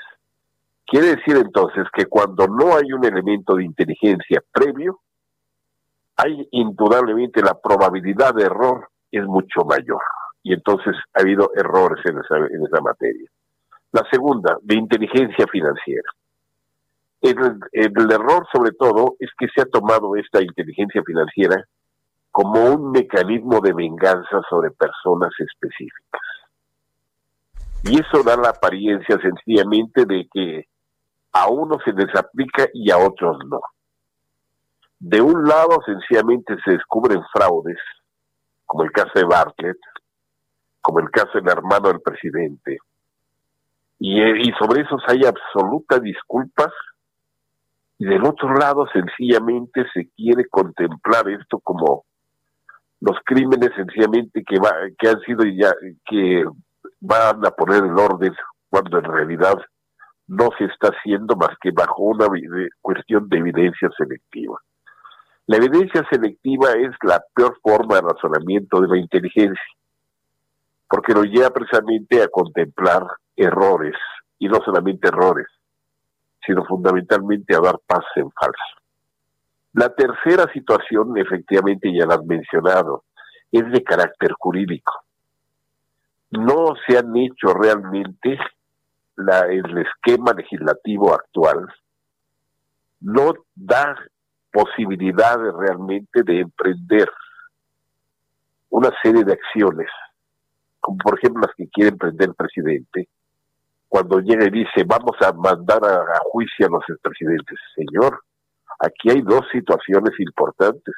E: Quiere decir entonces que cuando no hay un elemento de inteligencia previo, hay indudablemente la probabilidad de error es mucho mayor. Y entonces ha habido errores en esa, en esa materia. La segunda, de inteligencia financiera. el error sobre todo es que se ha tomado esta inteligencia financiera como un mecanismo de venganza sobre personas específicas. Y eso da la apariencia sencillamente de que a unos se les aplica y a otros no. De un lado, sencillamente se descubren fraudes, como el caso de Bartlett, como el caso del hermano del presidente, y, eh, y sobre esos hay absolutas disculpas, y del otro lado, sencillamente se quiere contemplar esto como los crímenes sencillamente que va, que han sido ya que van a poner en orden cuando en realidad no se está haciendo más que bajo una cuestión de evidencia selectiva. La evidencia selectiva es la peor forma de razonamiento de la inteligencia, porque nos lleva precisamente a contemplar errores, y no solamente errores, sino fundamentalmente a dar paz en falso. La tercera situación, efectivamente ya la has mencionado, es de carácter jurídico. No se han hecho realmente el esquema legislativo actual, no da posibilidades realmente de emprender una serie de acciones, como por ejemplo las que quiere emprender el presidente, cuando llega y dice vamos a mandar a, a juicio a los expresidentes. Señor, aquí hay dos situaciones importantes.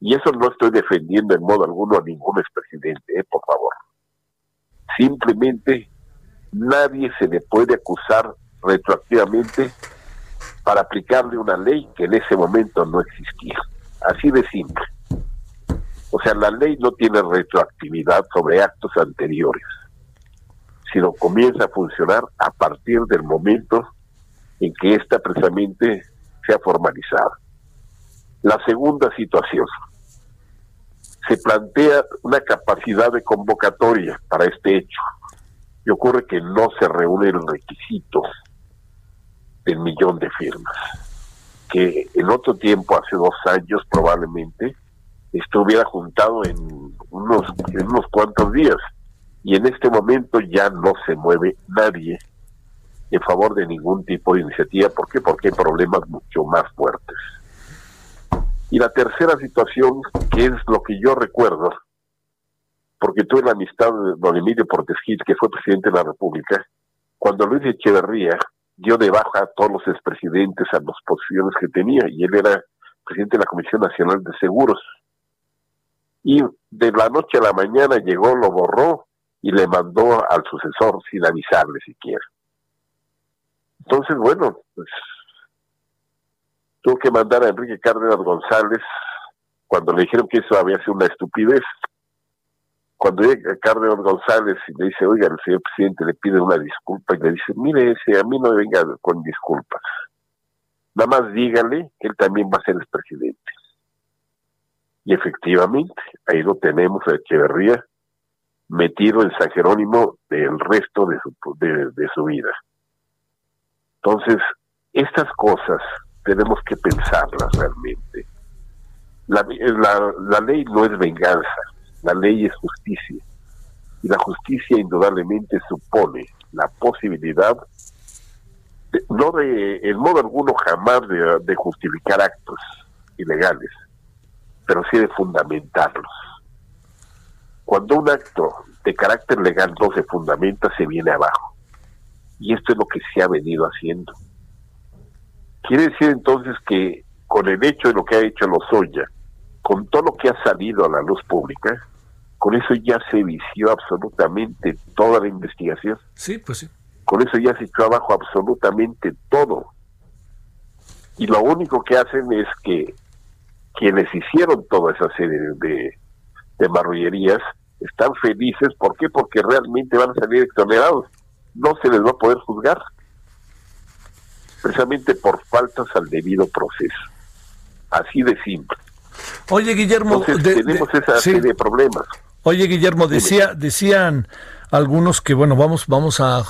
E: Y eso no estoy defendiendo en modo alguno a ningún expresidente, eh, por favor. Simplemente nadie se le puede acusar retroactivamente para aplicarle una ley que en ese momento no existía. Así de simple. O sea, la ley no tiene retroactividad sobre actos anteriores, sino comienza a funcionar a partir del momento en que ésta precisamente sea formalizada. La segunda situación, se plantea una capacidad de convocatoria para este hecho y ocurre que no se reúne el requisito del millón de firmas, que en otro tiempo, hace dos años probablemente, estuviera juntado en unos, en unos cuantos días y en este momento ya no se mueve nadie en favor de ningún tipo de iniciativa. ¿Por qué? Porque hay problemas mucho más fuertes. Y la tercera situación, que es lo que yo recuerdo, porque tuve la amistad de don Emilio Portesquit, que fue presidente de la República, cuando Luis Echeverría dio de baja a todos los expresidentes a las posiciones que tenía, y él era presidente de la Comisión Nacional de Seguros. Y de la noche a la mañana llegó, lo borró y le mandó al sucesor sin avisarle siquiera. Entonces, bueno, pues tuvo que mandar a Enrique Cárdenas González cuando le dijeron que eso había sido una estupidez. Cuando llega Cárdenas González y le dice, oiga, el señor presidente le pide una disculpa y le dice, mire, ese, a mí no me venga con disculpas. Nada más dígale que él también va a ser el presidente. Y efectivamente, ahí lo tenemos a Echeverría metido en San Jerónimo del resto de su, de su vida. Entonces, estas cosas tenemos que pensarlas realmente. La, ley no es venganza, la ley es justicia. Y la justicia indudablemente supone la posibilidad, no de, en modo alguno jamás de justificar actos ilegales, pero sí de fundamentarlos. Cuando un acto de carácter legal no se fundamenta, se viene abajo. Y esto es lo que se ha venido haciendo. Quiere decir entonces que con el hecho de lo que ha hecho Lozoya, con todo lo que ha salido a la luz pública, con eso ya se vició absolutamente toda la investigación.
A: Sí, pues sí.
E: Con eso ya se echó abajo absolutamente todo. Y lo único que hacen es que quienes hicieron toda esa serie de, de marrullerías están felices. ¿Por qué? Porque realmente van a salir exonerados. No se les va a poder juzgar precisamente por faltas al debido proceso. Así de simple.
A: Oye, Guillermo,
E: tenemos esa serie de problemas.
A: Oye, Guillermo, decía, decían algunos que, bueno, vamos, vamos a,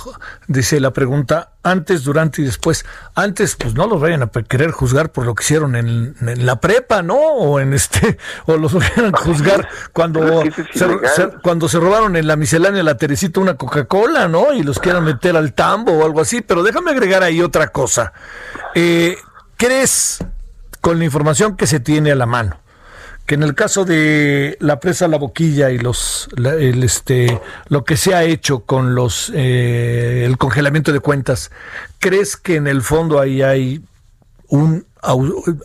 A: dice la pregunta, antes, durante y después. Antes, pues no los vayan a querer juzgar por lo que hicieron en, la prepa, ¿no? O en este, o los vayan a juzgar cuando, se, cuando se robaron en la miscelánea la Teresita una Coca-Cola, ¿no? Y los quieran meter al tambo o algo así. Pero déjame agregar ahí otra cosa. Eh, ¿Crees, con la información que se tiene a la mano, que en el caso de la presa La Boquilla y los el, este lo que se ha hecho con los eh, el congelamiento de cuentas, ¿crees que en el fondo ahí hay un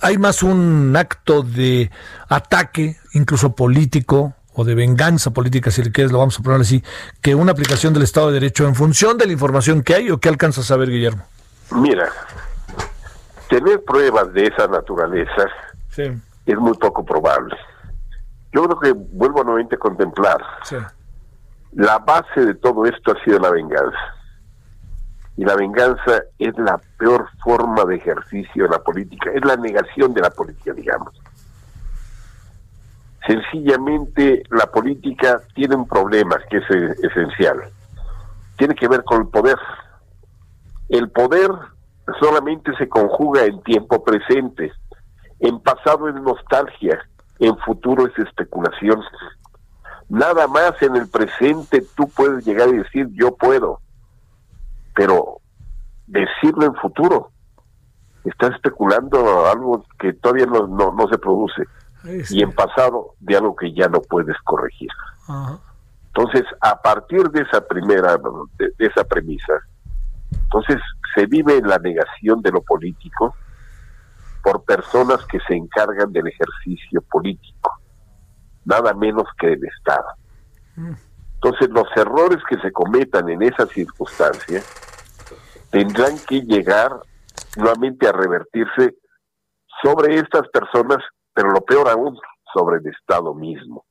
A: hay más un acto de ataque, incluso político, o de venganza política, si le quieres, lo vamos a poner así, que una aplicación del Estado de Derecho en función de la información que hay o qué alcanza a saber, Guillermo?
E: Mira, tener pruebas de esa naturaleza es muy poco probable. Yo creo que vuelvo nuevamente a contemplar. La base de todo esto ha sido la venganza. Y la venganza es la peor forma de ejercicio de la política, es la negación de la política, digamos. Sencillamente la política tiene un problema que es esencial. Tiene que ver con el poder. El poder solamente se conjuga en tiempo presente. En pasado es nostalgia, en futuro es especulación. Nada más en el presente tú puedes llegar y decir yo puedo, pero decirlo en futuro, estás especulando algo que todavía no, no se produce y en pasado de algo que ya no puedes corregir. Entonces, a partir de esa primera, de, esa premisa, entonces se vive en la negación de lo político por personas que se encargan del ejercicio político, nada menos que del Estado. Entonces, los errores que se cometan en esa circunstancia tendrán que llegar nuevamente a revertirse sobre estas personas pero lo peor aún sobre el Estado mismo,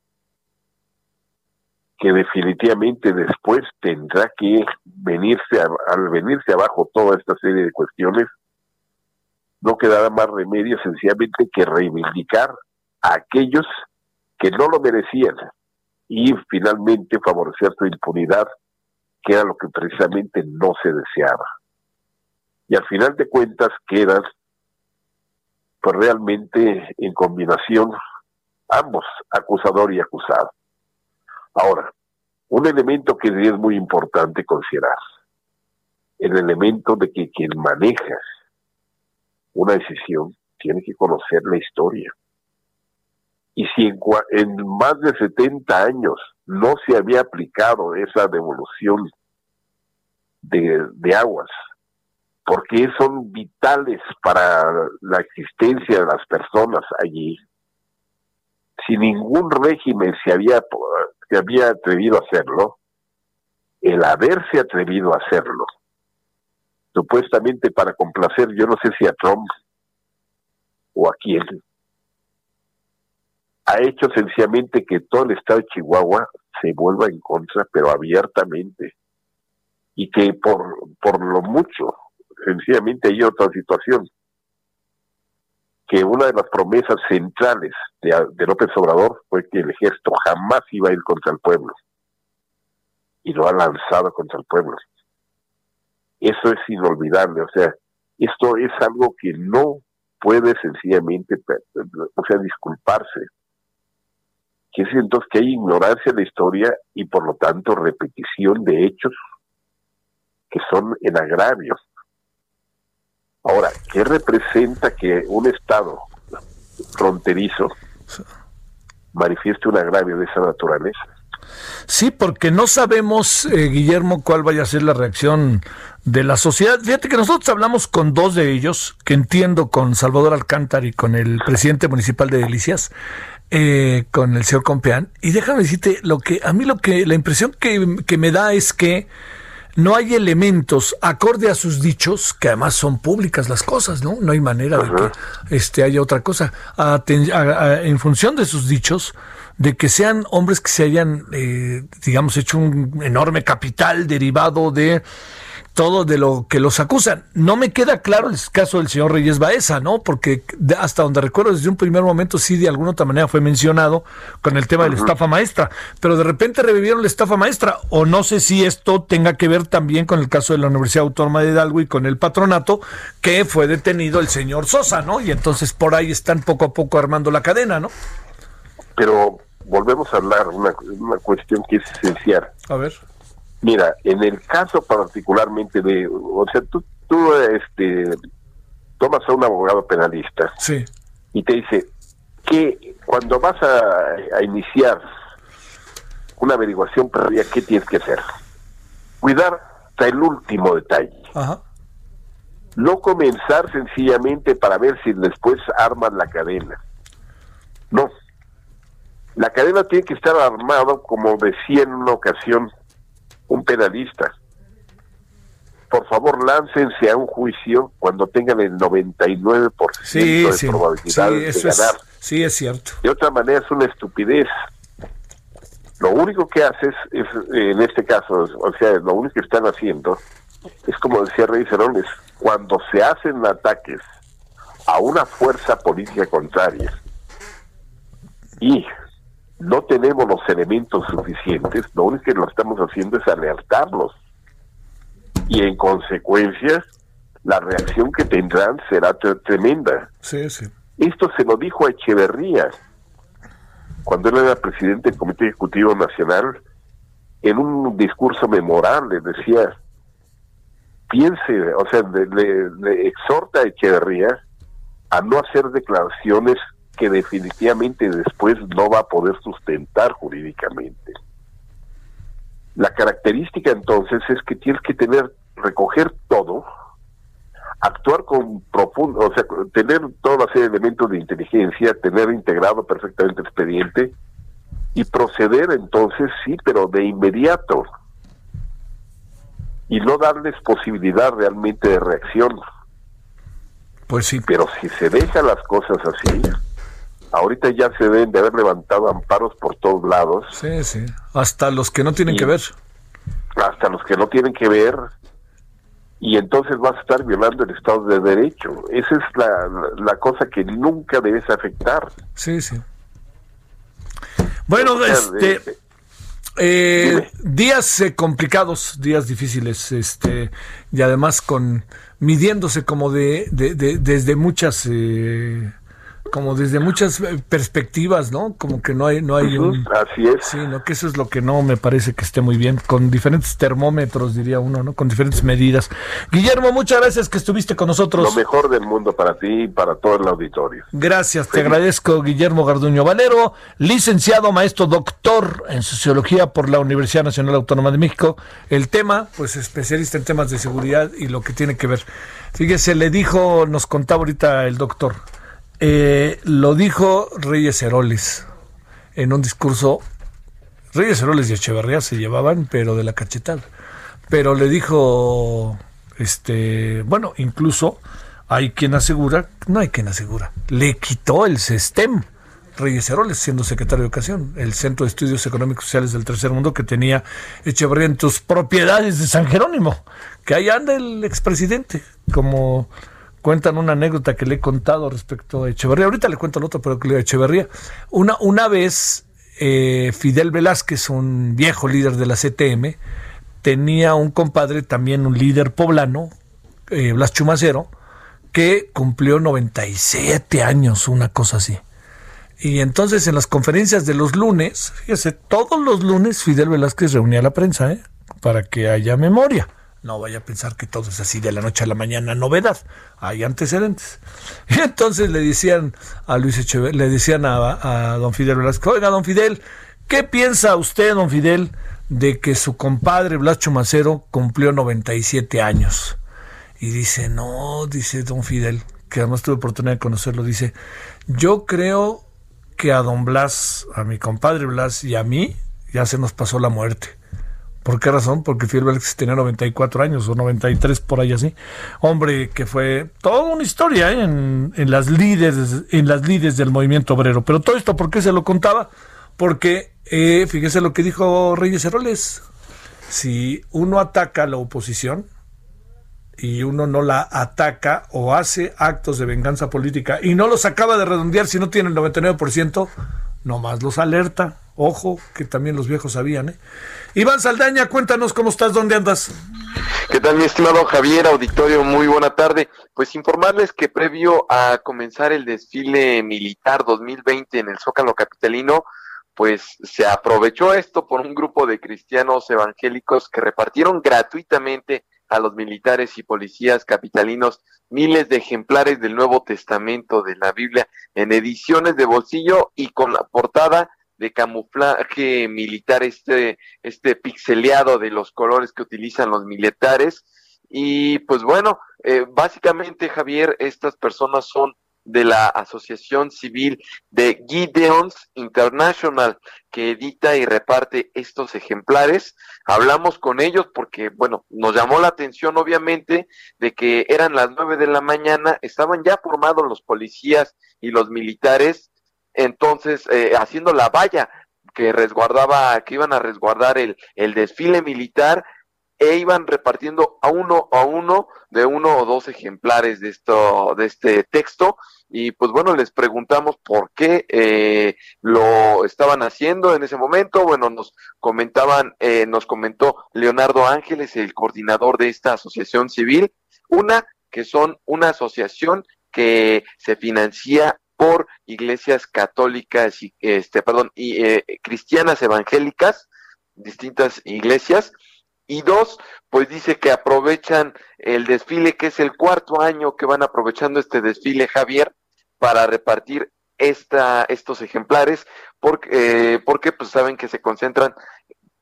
E: que definitivamente después tendrá que venirse, al venirse abajo toda esta serie de cuestiones, no quedará más remedio sencillamente que reivindicar a aquellos que no lo merecían y finalmente favorecer su impunidad, que era lo que precisamente no se deseaba. Y al final de cuentas quedan pues realmente en combinación ambos, acusador y acusado. Ahora, un elemento que es muy importante considerar, el elemento de que quien maneja una decisión tiene que conocer la historia. Y si en, más de 70 años no se había aplicado esa devolución de, de aguas porque son vitales para la existencia de las personas allí. Si ningún régimen se había, se había atrevido a hacerlo, el haberse atrevido a hacerlo, supuestamente para complacer, yo no sé si a Trump o a quién, ha hecho sencillamente que todo el estado de Chihuahua se vuelva en contra, pero abiertamente, y que por, por lo mucho sencillamente hay otra situación, que una de las promesas centrales de, López Obrador fue que el ejército jamás iba a ir contra el pueblo, y lo ha lanzado contra el pueblo. Eso es inolvidable, o sea, esto es algo que no puede sencillamente, o sea, disculparse. Que es entonces que hay ignorancia de la historia y por lo tanto repetición de hechos que son en agravio Ahora, ¿qué representa que un Estado fronterizo manifieste un agravio de esa naturaleza?
A: Sí, porque no sabemos, eh, Guillermo, cuál vaya a ser la reacción de la sociedad. Fíjate que nosotros hablamos con dos de ellos, que entiendo con Salvador Alcántara y con el presidente municipal de Delicias, eh, con el señor Compeán. Y déjame decirte, lo que a mí lo que la impresión que, que me da es que no hay elementos acorde a sus dichos, que además son públicas las cosas, ¿no? No hay manera de que este, haya otra cosa. en función de sus dichos, de que sean hombres que se hayan, eh, digamos, hecho un enorme capital derivado de todo de lo que los acusan. No me queda claro el caso del señor Reyes Baeza, ¿no? Porque hasta donde recuerdo desde un primer momento sí de alguna otra manera fue mencionado con el tema de la estafa maestra, pero de repente revivieron la estafa maestra o no sé si esto tenga que ver también con el caso de la Universidad Autónoma de Hidalgo y con el patronato que fue detenido el señor Sosa, ¿no? Y entonces por ahí están poco a poco armando la cadena, ¿no?
E: Pero volvemos a hablar una, una cuestión que es esencial.
A: A ver
E: Mira, en el caso particularmente de, o sea, tú, tú este, tomas a un abogado penalista
A: sí.
E: y te dice, que cuando vas a, iniciar una averiguación previa, ¿qué tienes que hacer? Cuidar hasta el último detalle. No comenzar sencillamente para ver si después arman la cadena. No. La cadena tiene que estar armada, como decía en una ocasión un penalista. Por favor, láncense a un juicio cuando tengan el 99%
A: sí,
E: de probabilidades de ganar.
A: sí, es cierto.
E: De otra manera es una estupidez. Lo único que haces es, en este caso, o sea, lo único que están haciendo es como decía Rey Cerones, cuando se hacen ataques a una fuerza política contraria y no tenemos los elementos suficientes, lo único que lo estamos haciendo es alertarlos. Y en consecuencia, la reacción que tendrán será tremenda.
A: Sí, sí.
E: Esto se lo dijo a Echeverría, cuando él era presidente del Comité Ejecutivo Nacional, en un discurso memorable, decía, piense, o sea, le, exhorta a Echeverría a no hacer declaraciones que definitivamente después no va a poder sustentar jurídicamente. La característica entonces es que tienes que tener, recoger todo, actuar con profundo, o sea, tener toda serie de elementos de inteligencia, tener integrado perfectamente el expediente y proceder entonces, sí, pero de inmediato y no darles posibilidad realmente de reacción.
A: Pues sí.
E: Pero si se dejan las cosas así, ahorita ya se deben de haber levantado amparos por todos lados.
A: Sí, sí. Hasta los que no tienen que ver.
E: Hasta los que no tienen que ver. Y entonces vas a estar violando el Estado de Derecho. Esa es la, la cosa que nunca debes afectar.
A: Sí, sí. Bueno, este... Eh, días eh, complicados, días difíciles, este, y además con midiéndose como de, de, de desde muchas eh, como desde muchas eh, perspectivas, ¿no? Como que no hay, no hay un...
E: Así es.
A: Sí, ¿no? Que eso es lo que no me parece que esté muy bien, con diferentes termómetros, diría uno, ¿no? Con diferentes medidas. Guillermo, muchas gracias que estuviste con nosotros.
E: Lo mejor del mundo para ti y para todo el auditorio.
A: Gracias, te agradezco, Guillermo Garduño Valero, licenciado, maestro, doctor en Sociología por la Universidad Nacional Autónoma de México. El tema, pues especialista en temas de seguridad y lo que tiene que ver. Fíjese, le dijo, nos contaba ahorita el doctor, eh, lo dijo Reyes Heroles en un discurso. Reyes Heroles y Echeverría se llevaban, pero de la cachetada. Pero le dijo, este, bueno, incluso hay quien asegura, no hay quien asegura, le quitó el SESTEM. Reyes Heroles, siendo secretario de Educación, el Centro de Estudios Económicos y Sociales del Tercer Mundo que tenía Echeverría en tus propiedades de San Jerónimo, que ahí anda el expresidente, como cuentan una anécdota que le he contado respecto a Echeverría. Ahorita le cuento el otro, pero que le Echeverría. Una, una vez eh, Fidel Velázquez, un viejo líder de la CTM, tenía un compadre, también un líder poblano, eh, Blas Chumacero, que cumplió 97 años, una cosa así. Y entonces en las conferencias de los lunes, fíjese, todos los lunes Fidel Velázquez reunía a la prensa, ¿eh? para que haya memoria. No vaya a pensar que todo es así de la noche a la mañana, novedad. Hay antecedentes. Y entonces le decían a Luis Echeverría, le decían a, don Fidel Velasco, oiga, don Fidel, ¿qué piensa usted, don Fidel, de que su compadre Blas Chumacero cumplió 97 años? Y dice, no, dice don Fidel, que además tuve oportunidad de conocerlo, dice, yo creo que a don Blas, a mi compadre Blas y a mí, ya se nos pasó la muerte ¿Por qué razón? Porque Velázquez tenía 94 años o 93 por ahí así. Hombre que fue toda una historia ¿eh? en, las líderes, en las líderes del movimiento obrero. Pero todo esto, ¿por qué se lo contaba? Porque, eh, fíjese lo que dijo Reyes Heroles. Si uno ataca a la oposición y uno no la ataca o hace actos de venganza política y no los acaba de redondear si no tiene el 99%, nomás los alerta. Ojo, que también los viejos sabían, ¿eh? Iván Saldaña, cuéntanos cómo estás, dónde andas.
F: ¿Qué tal, mi estimado Javier, auditorio? Muy buena tarde. Pues informarles que previo a comenzar el desfile militar 2020 en el Zócalo Capitalino, pues se aprovechó esto por un grupo de cristianos evangélicos que repartieron gratuitamente a los militares y policías capitalinos miles de ejemplares del Nuevo Testamento de la Biblia en ediciones de bolsillo y con la portada de camuflaje militar, este, este pixeleado de los colores que utilizan los militares. Y pues bueno, eh, básicamente Javier, estas personas son de la Asociación Civil de Gideons International, que edita y reparte estos ejemplares. Hablamos con ellos porque, bueno, nos llamó la atención obviamente de que eran las nueve de la mañana, estaban ya formados los policías y los militares, entonces eh, haciendo la valla que resguardaba, que iban a resguardar el, el desfile militar e iban repartiendo a uno a uno de uno o dos ejemplares de esto de este texto. Y pues bueno les preguntamos por qué eh, lo estaban haciendo en ese momento. Bueno nos comentaban eh, nos comentó Leonardo Ángeles el coordinador de esta asociación civil una que son una asociación que se financia por iglesias católicas y este perdón y eh, cristianas evangélicas distintas iglesias. Y dos, pues dice que aprovechan el desfile, que es el cuarto año que van aprovechando este desfile, Javier, para repartir esta, estos ejemplares, porque, eh, porque pues saben que se concentran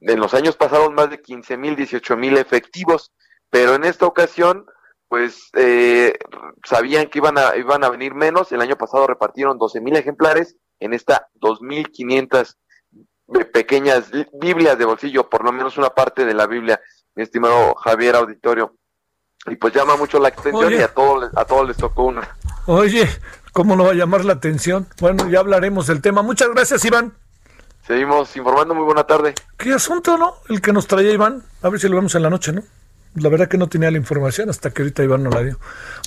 F: en los años pasados más de 15 mil, 18 mil efectivos, pero en esta ocasión, pues eh, sabían que iban a, iban a venir menos, el año pasado repartieron 12 mil ejemplares, en esta 2.500 pequeñas Biblias de bolsillo, por lo menos una parte de la Biblia, mi estimado Javier Auditorio. Y pues llama mucho la atención y a todos, a todos les tocó una.
A: Oye, ¿cómo no va a llamar la atención? Bueno, ya hablaremos del tema. Muchas gracias, Iván.
F: Seguimos informando. Muy buena tarde.
A: ¿Qué asunto, no? El que nos traía Iván. A ver si lo vemos en la noche, ¿no? La verdad que no tenía la información hasta que ahorita Iván no la dio.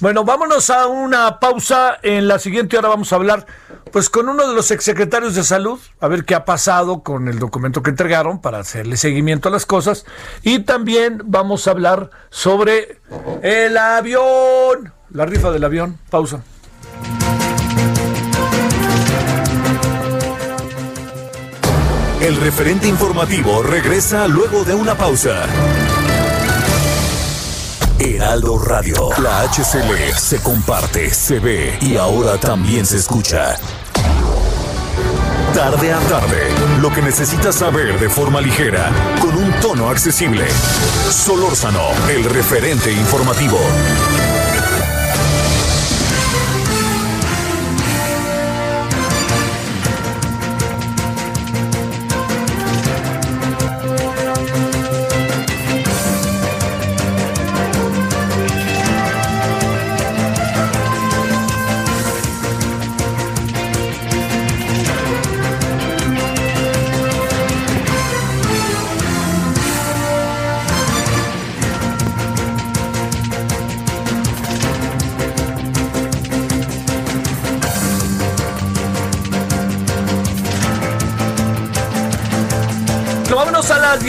A: Bueno, vámonos a una pausa. En la siguiente hora vamos a hablar pues con uno de los exsecretarios de salud, a ver qué ha pasado con el documento que entregaron para hacerle seguimiento a las cosas. Y también vamos a hablar sobre el avión, la rifa del avión. Pausa.
B: El referente informativo regresa luego de una pausa. Heraldo Radio. La HCL se comparte, se ve y ahora también se escucha. Tarde a tarde, lo que necesitas saber de forma ligera, con un tono accesible. Solórzano, el referente informativo.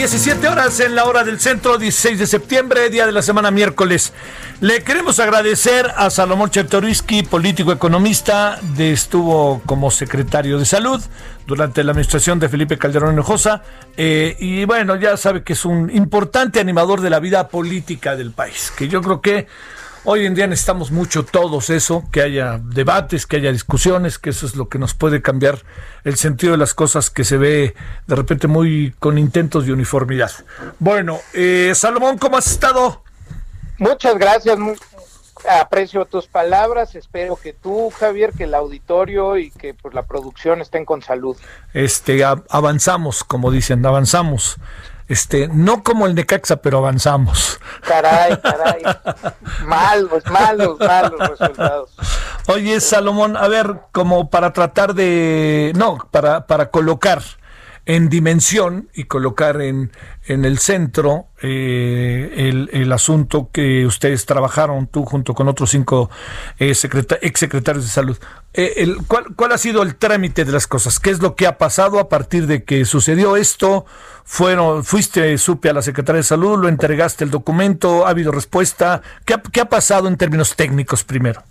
A: 17 horas en la hora del centro, 16 de septiembre, día de la semana miércoles. Le queremos agradecer a Salomón Chertoriski, político economista, de, estuvo como secretario de salud durante la administración de Felipe Calderón Hinojosa. Eh, y bueno, ya sabe que es un importante animador de la vida política del país, que yo creo que Hoy en día necesitamos mucho todos eso, que haya debates, que haya discusiones, que eso es lo que nos puede cambiar el sentido de las cosas que se ve de repente muy con intentos de uniformidad. Bueno, eh, Salomón, ¿cómo has estado?
G: Muchas gracias, aprecio tus palabras, espero que tú, Javier, que el auditorio y que pues, la producción estén con salud.
A: Este, avanzamos, como dicen, avanzamos este, no como el de Caxa, pero avanzamos.
G: Caray, caray. malos, malos, malos resultados.
A: Oye, Salomón, a ver, como para tratar de, no, para, para colocar en dimensión y colocar en, en el centro eh, el, el, asunto que ustedes trabajaron, tú junto con otros cinco eh, ex secretarios de salud. Eh, el, ¿cuál, ¿Cuál ha sido el trámite de las cosas? ¿Qué es lo que ha pasado a partir de que sucedió esto? Fueron, fuiste, supe a la Secretaría de Salud, lo entregaste el documento, ha habido respuesta. ¿Qué qué ha pasado en términos técnicos primero?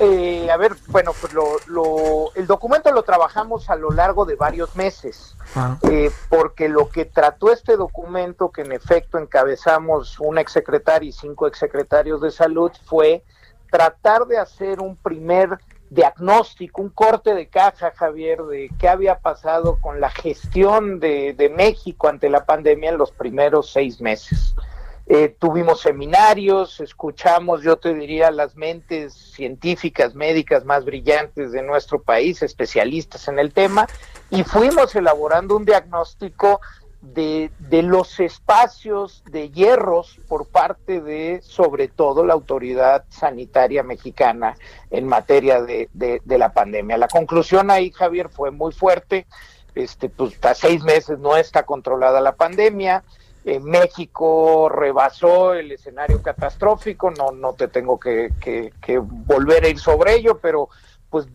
G: Eh, a ver, bueno, pues lo, el documento lo trabajamos a lo largo de varios meses, ah. eh, porque lo que trató este documento, que en efecto encabezamos un exsecretario y cinco exsecretarios de salud, fue tratar de hacer un primer diagnóstico, un corte de caja, Javier, de qué había pasado con la gestión de, de México ante la pandemia en los primeros seis meses. Eh, tuvimos seminarios, escuchamos, yo te diría, las mentes científicas, médicas más brillantes de nuestro país, especialistas en el tema, y fuimos elaborando un diagnóstico de, de los espacios de hierros por parte de, sobre todo, la autoridad sanitaria mexicana en materia de, de, de la pandemia. La conclusión ahí, Javier, fue muy fuerte. Este, pues, hasta seis meses no está controlada la pandemia México rebasó el escenario catastrófico, no, no te tengo que, volver a ir sobre ello, pero pues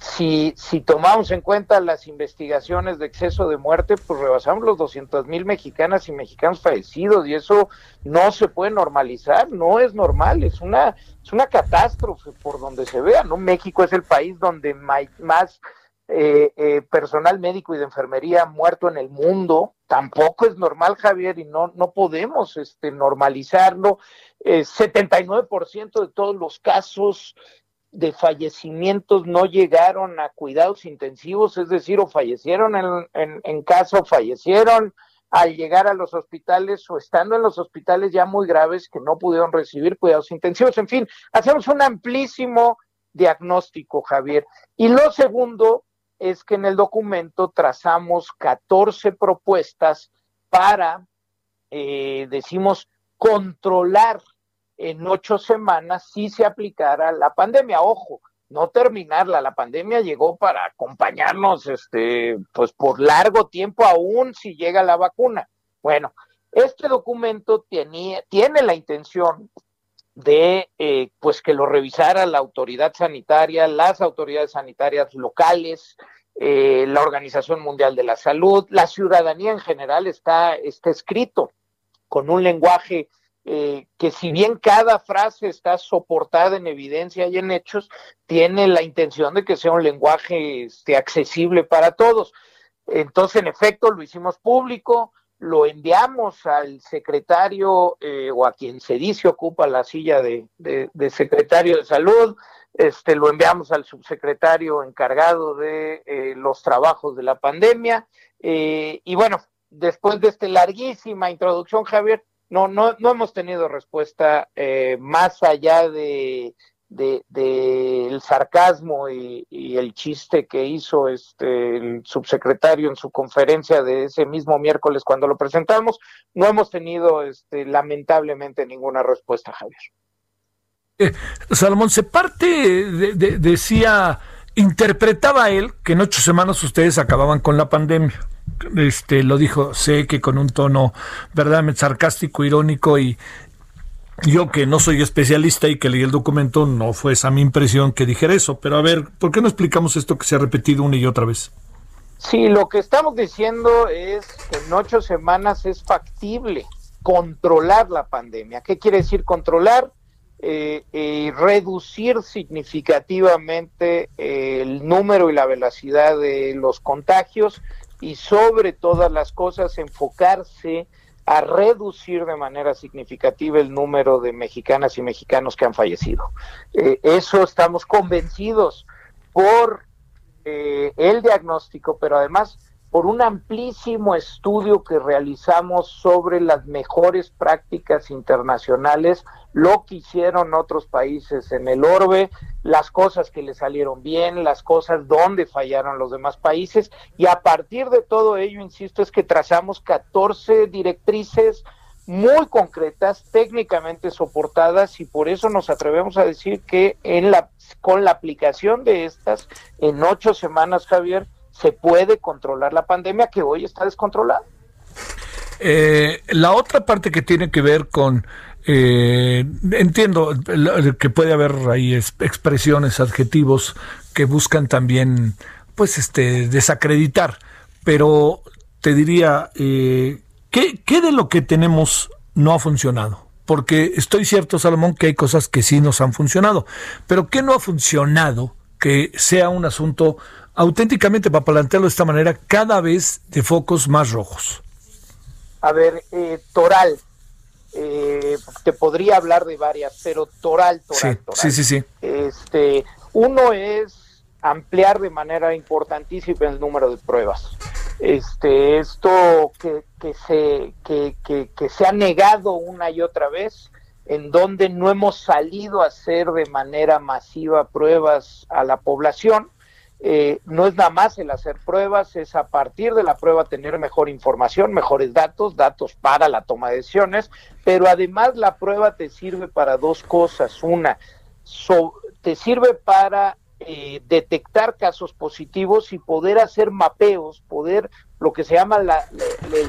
G: si, si tomamos en cuenta las investigaciones de exceso de muerte, pues rebasamos los 200 mil mexicanas y mexicanos fallecidos y eso no se puede normalizar, no es normal, es una, es una catástrofe por donde se vea, ¿no? México es el país donde más eh, eh, personal médico y de enfermería muerto en el mundo. Tampoco es normal, Javier, y no, no podemos este, normalizarlo. Eh, 79% de todos los casos de fallecimientos no llegaron a cuidados intensivos, es decir, o fallecieron en, en, en casa o fallecieron al llegar a los hospitales o estando en los hospitales ya muy graves que no pudieron recibir cuidados intensivos. En fin, hacemos un amplísimo diagnóstico, Javier. Y lo segundo es que en el documento trazamos 14 propuestas para, eh, decimos, controlar en ocho semanas si se aplicara la pandemia. Ojo, no terminarla. La pandemia llegó para acompañarnos, este, pues por largo tiempo aún si llega la vacuna. Bueno, este documento tiene, tiene la intención de eh, pues que lo revisara la autoridad sanitaria, las autoridades sanitarias locales, eh, la Organización Mundial de la Salud, la ciudadanía en general está, está escrito con un lenguaje eh, que si bien cada frase está soportada en evidencia y en hechos, tiene la intención de que sea un lenguaje este, accesible para todos. Entonces, en efecto, lo hicimos público, lo enviamos al secretario eh, o a quien se dice ocupa la silla de, secretario de salud, este, lo enviamos al subsecretario encargado de eh, los trabajos de la pandemia. Eh, y bueno, después de esta larguísima introducción, Javier, no, no, no hemos tenido respuesta más allá de del de, sarcasmo y, el chiste que hizo este el subsecretario en su conferencia de ese mismo miércoles cuando lo presentamos, no hemos tenido este, lamentablemente ninguna respuesta, Javier.
A: Eh, Salomón, se parte, de, decía, interpretaba él que en ocho semanas ustedes acababan con la pandemia. Este, lo dijo, sé que con un tono verdaderamente sarcástico, irónico y, yo que no soy especialista y que leí el documento, no fue esa mi impresión que dijera eso, pero a ver, ¿por qué no explicamos esto que se ha repetido una y otra vez?
G: Sí, lo que estamos diciendo es que en ocho semanas es factible controlar la pandemia. ¿Qué quiere decir controlar? Eh, eh, reducir significativamente el número y la velocidad de los contagios y sobre todas las cosas enfocarse a reducir de manera significativa el número de mexicanas y mexicanos que han fallecido. Eh, eso estamos convencidos por eh, el diagnóstico, pero además por un amplísimo estudio que realizamos sobre las mejores prácticas internacionales, lo que hicieron otros países en el orbe, las cosas que le salieron bien, las cosas donde fallaron los demás países, y a partir de todo ello, insisto, es que trazamos 14 directrices muy concretas, técnicamente soportadas, y por eso nos atrevemos a decir que en la, con la aplicación de estas, en ocho semanas, Javier, se puede controlar la pandemia que hoy está descontrolada.
A: Eh, la otra parte que tiene que ver con eh, entiendo que puede haber ahí expresiones, adjetivos que buscan también, pues, este, desacreditar, pero te diría, eh, ¿qué, ¿qué de lo que tenemos no ha funcionado? porque estoy cierto, Salomón, que hay cosas que sí nos han funcionado, pero ¿qué no ha funcionado que sea un asunto auténticamente, para plantearlo de esta manera, cada vez de focos más rojos?
G: A ver, eh, Toral, eh, te podría hablar de varias, pero Toral, Toral,
A: sí, Sí, sí, sí.
G: Este, uno es ampliar de manera importantísima el número de pruebas. Este, esto que, que se, que, que, que se ha negado una y otra vez, en donde no hemos salido a hacer de manera masiva pruebas a la población, eh, no es nada más el hacer pruebas, es a partir de la prueba tener mejor información, mejores datos, datos para la toma de decisiones, pero además la prueba te sirve para dos cosas. Una, te sirve para eh, detectar casos positivos y poder hacer mapeos, poder lo que se llama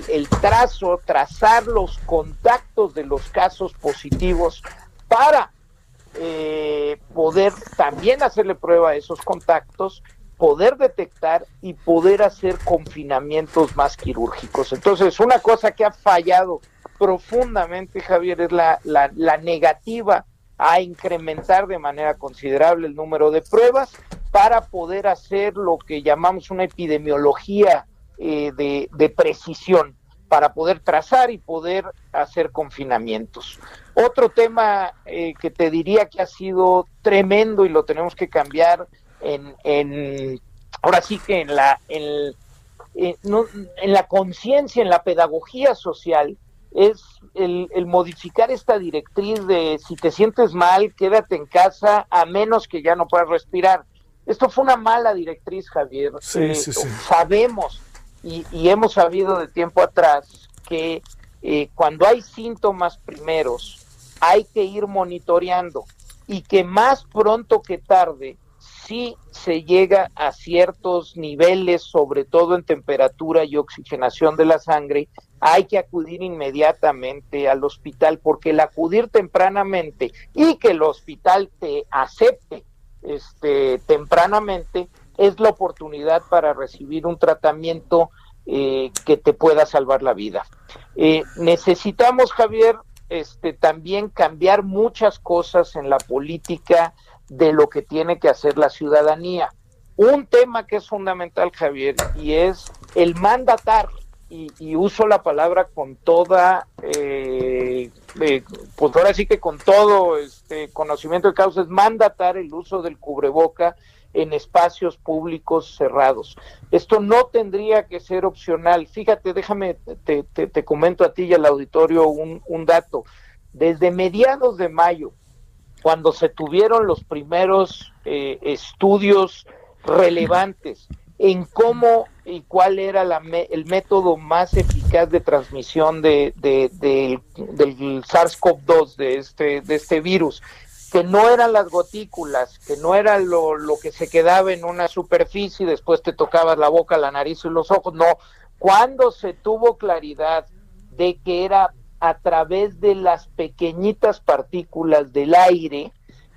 G: el trazo, trazar los contactos de los casos positivos para eh, poder también hacerle prueba a esos contactos poder detectar y poder hacer confinamientos más quirúrgicos. Entonces, una cosa que ha fallado profundamente, Javier, es la, la, negativa a incrementar de manera considerable el número de pruebas para poder hacer lo que llamamos una epidemiología eh, de, de, precisión, para poder trazar y poder hacer confinamientos. Otro tema eh, que te diría que ha sido tremendo y lo tenemos que cambiar en, en ahora sí que en la, en, eh, en la conciencia, en la pedagogía social, es el, el, modificar esta directriz de si te sientes mal, quédate en casa a menos que ya no puedas respirar. Esto fue una mala directriz, Javier.
A: Eh,
G: sabemos y, y, hemos sabido de tiempo atrás que eh, cuando hay síntomas primeros hay que ir monitoreando y que más pronto que tarde si se llega a ciertos niveles, sobre todo en temperatura y oxigenación de la sangre, hay que acudir inmediatamente al hospital, porque el acudir tempranamente y que el hospital te acepte este, tempranamente es la oportunidad para recibir un tratamiento eh, que te pueda salvar la vida. Eh, necesitamos, Javier, este, también cambiar muchas cosas en la política de lo que tiene que hacer la ciudadanía. Un tema que es fundamental, Javier, y es el mandatar, y, uso la palabra con toda, eh, eh, pues ahora sí que con todo este conocimiento de causa, es mandatar el uso del cubreboca en espacios públicos cerrados. Esto no tendría que ser opcional. Fíjate, déjame, te, te, comento a ti y al auditorio un, un dato. Desde mediados de mayo cuando se tuvieron los primeros eh, estudios relevantes en cómo y cuál era la el método más eficaz de transmisión de, del SARS-CoV-2, de este, de este virus, que no eran las gotículas, que no era lo, lo que se quedaba en una superficie y después te tocabas la boca, la nariz y los ojos, no, cuando se tuvo claridad de que era a través de las pequeñitas partículas del aire,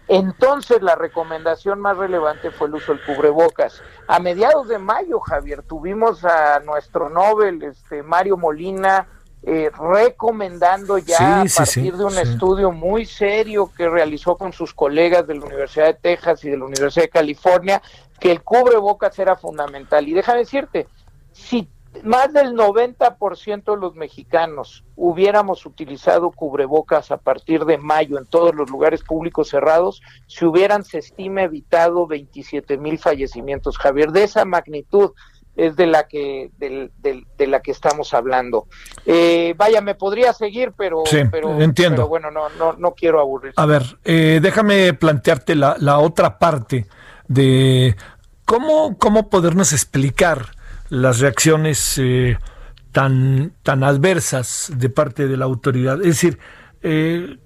G: entonces la recomendación más relevante fue el uso del cubrebocas. A mediados de mayo, Javier, tuvimos a nuestro Nobel, este Mario Molina, eh, recomendando ya a partir de un estudio muy serio que realizó con sus colegas de la Universidad de Texas y de la Universidad de California, que el cubrebocas era fundamental. Y déjame decirte, si más del 90% de los mexicanos hubiéramos utilizado cubrebocas a partir de mayo en todos los lugares públicos cerrados, se hubieran, se estima, evitado 27 mil fallecimientos. Javier, de esa magnitud es de la que de, la que estamos hablando. Eh, vaya, me podría seguir, pero, pero,
A: entiendo.
G: bueno, no, no, no quiero aburrir.
A: A ver, eh, déjame plantearte la, la otra parte de cómo, cómo podernos explicar las reacciones eh, tan, tan adversas de parte de la autoridad. Es decir, eh,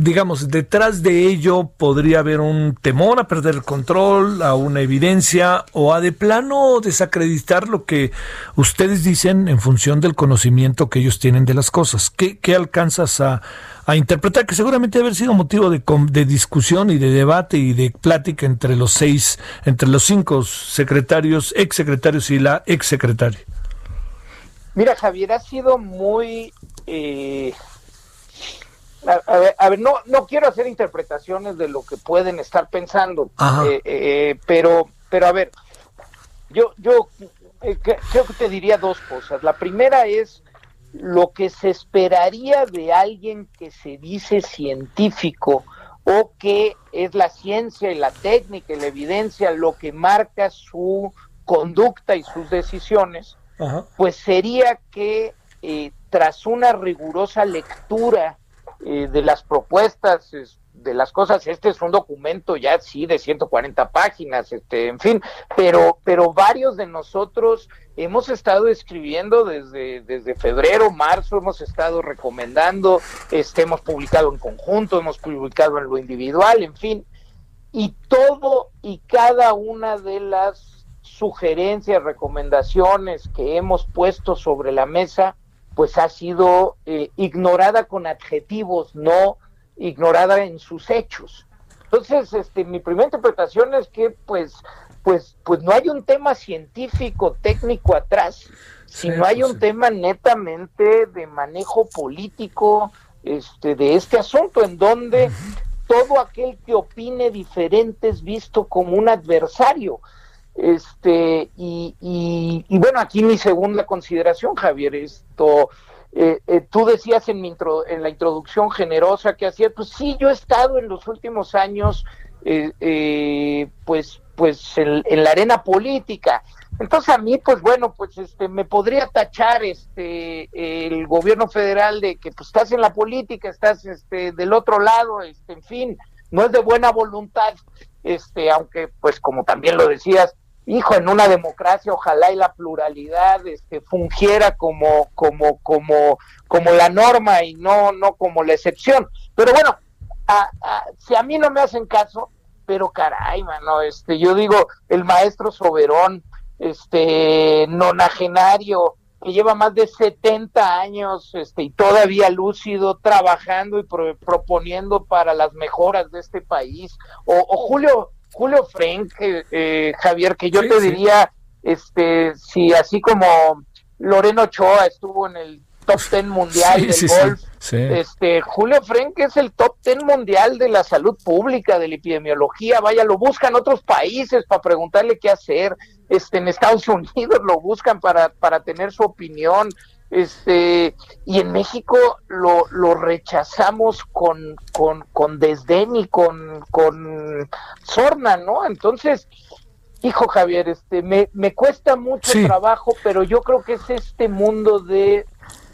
A: digamos, detrás de ello podría haber un temor a perder el control, a una evidencia o a de plano desacreditar lo que ustedes dicen en función del conocimiento que ellos tienen de las cosas. ¿Qué, qué alcanzas a, a interpretar, que seguramente debe haber sido motivo de, de, discusión y de debate y de plática entre los seis, entre los cinco secretarios, exsecretarios y la exsecretaria.
G: Mira, Javier, ha sido muy, eh, a, ver, no, no quiero hacer interpretaciones de lo que pueden estar pensando, eh, eh, pero, pero a ver, yo, yo eh, creo que te diría dos cosas. La primera es lo que se esperaría de alguien que se dice científico o que es la ciencia y la técnica y la evidencia lo que marca su conducta y sus decisiones, pues sería que tras una rigurosa lectura eh, de las propuestas, de las cosas, este es un documento ya sí de 140 páginas, este, en fin, pero, pero varios de nosotros hemos estado escribiendo desde, desde febrero, marzo, hemos estado recomendando, este, hemos publicado en conjunto, hemos publicado en lo individual, en fin, y todo y cada una de las sugerencias, recomendaciones que hemos puesto sobre la mesa, pues ha sido eh, ignorada con adjetivos, no ignorada en sus hechos. Entonces, este, mi primera interpretación es que, pues, pues, pues no hay un tema científico, técnico atrás, sino hay un tema netamente de manejo político este, de este asunto, en donde todo aquel que opine diferente es visto como un adversario. Este, y, y, bueno, aquí mi segunda consideración, Javier, esto, eh, eh, tú decías en, mi en la introducción generosa que hacía, pues sí, yo he estado en los últimos años, eh, pues, pues en, la arena política. Entonces a mí, pues bueno, pues este, me podría tachar este, el gobierno federal de que pues estás en la política, estás este, del otro lado, este, en fin, no es de buena voluntad, este, aunque pues como también lo decías, hijo, en una democracia ojalá y la pluralidad este, fungiera como, como, como, como la norma y no, no como la excepción. Pero bueno, si a mí no me hacen caso, pero caray, mano, este, yo digo, el maestro Soberón, este, nonagenario, que lleva más de 70 años este, y todavía lúcido, trabajando y proponiendo para las mejoras de este país. O, o Julio Julio Frank, eh, Javier, que yo te diría, este, si así como Loreno Ochoa estuvo en el top ten mundial del golf, este, Julio Frank es el top ten mundial de la salud pública, de la epidemiología, vaya, lo buscan otros países para preguntarle qué hacer, este, en Estados Unidos lo buscan para, para tener su opinión, este y en México lo, lo rechazamos con, con, con, desdén y con, con sorna, ¿no? Entonces, hijo Javier, este me, me cuesta mucho trabajo, pero yo creo que es este mundo de,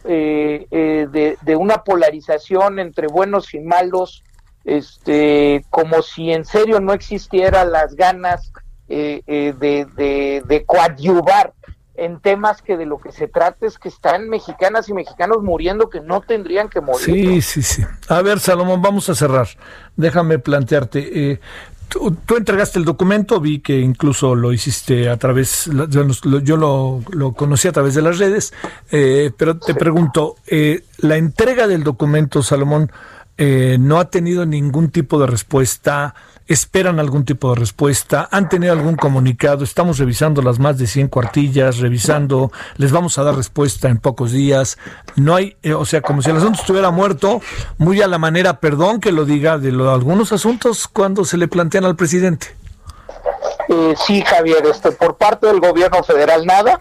G: eh, eh, de, de, una polarización entre buenos y malos, este como si en serio no existiera las ganas eh, de, de, de coadyuvar en temas que de lo que se trata es que están mexicanas y mexicanos muriendo que no tendrían que morir.
A: Sí, sí, sí. A ver, Salomón, vamos a cerrar. Déjame plantearte. Eh, tú, entregaste el documento, vi que incluso lo hiciste a través, yo lo, lo conocí a través de las redes, eh, pero te pregunto, eh, la entrega del documento, Salomón, no ha tenido ningún tipo de respuesta esperan algún tipo de respuesta, han tenido algún comunicado, estamos revisando las más de 100 cuartillas, revisando, les vamos a dar respuesta en pocos días. No hay, eh, o sea, como si el asunto estuviera muerto, muy a la manera, perdón que lo diga, de algunos asuntos cuando se le plantean al presidente.
G: Eh, sí, Javier, este, por parte del gobierno federal nada.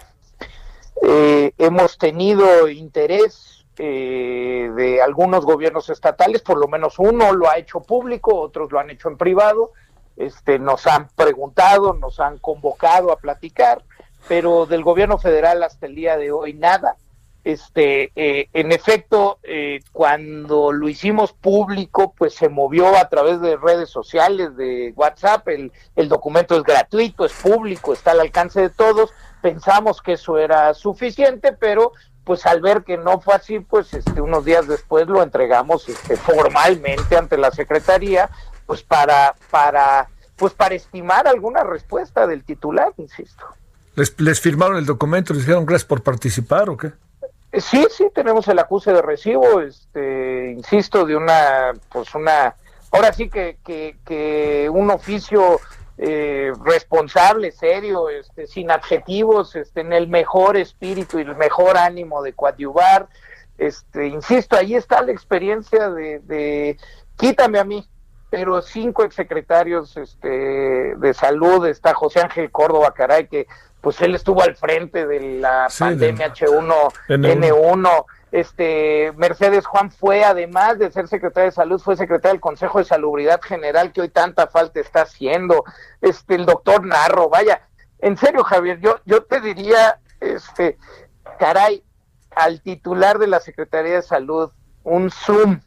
G: Eh, hemos tenido interés eh, de algunos gobiernos estatales, por lo menos uno lo ha hecho público, otros lo han hecho en privado, este, nos han preguntado, nos han convocado a platicar, pero del gobierno federal hasta el día de hoy nada. Este, eh, en efecto, eh, cuando lo hicimos público, pues se movió a través de redes sociales, de WhatsApp, el, el documento es gratuito, es público, está al alcance de todos. Pensamos que eso era suficiente, pero pues al ver que no fue así, pues este, unos días después lo entregamos este, formalmente ante la Secretaría, pues para, para, pues para estimar alguna respuesta del titular, insisto.
A: ¿Les, les firmaron el documento? ¿Les dijeron gracias por participar o qué?
G: Eh, sí, sí, tenemos el acuse de recibo, este, insisto, de una, pues una, ahora sí que, que, que un oficio eh, responsable, serio, este, sin adjetivos, este, en el mejor espíritu y el mejor ánimo de coadyuvar. este, insisto, ahí está la experiencia de, de quítame a mí, pero cinco exsecretarios este, de salud, está José Ángel Córdoba, caray, que pues él estuvo al frente de la pandemia H1N1. Este, Mercedes Juan fue, además de ser secretaria de salud, fue secretaria del Consejo de Salubridad General, que hoy tanta falta está haciendo. Este, el doctor Narro, vaya, en serio, Javier, yo, yo te diría, este, caray, al titular de la Secretaría de Salud, un Zoom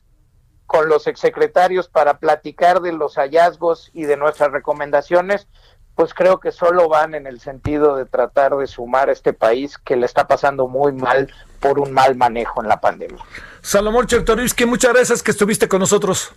G: con los exsecretarios para platicar de los hallazgos y de nuestras recomendaciones, pues creo que solo van en el sentido de tratar de sumar a este país que le está pasando muy mal por un mal manejo en la pandemia.
A: Salomón Chertorivsky, muchas gracias que estuviste con nosotros.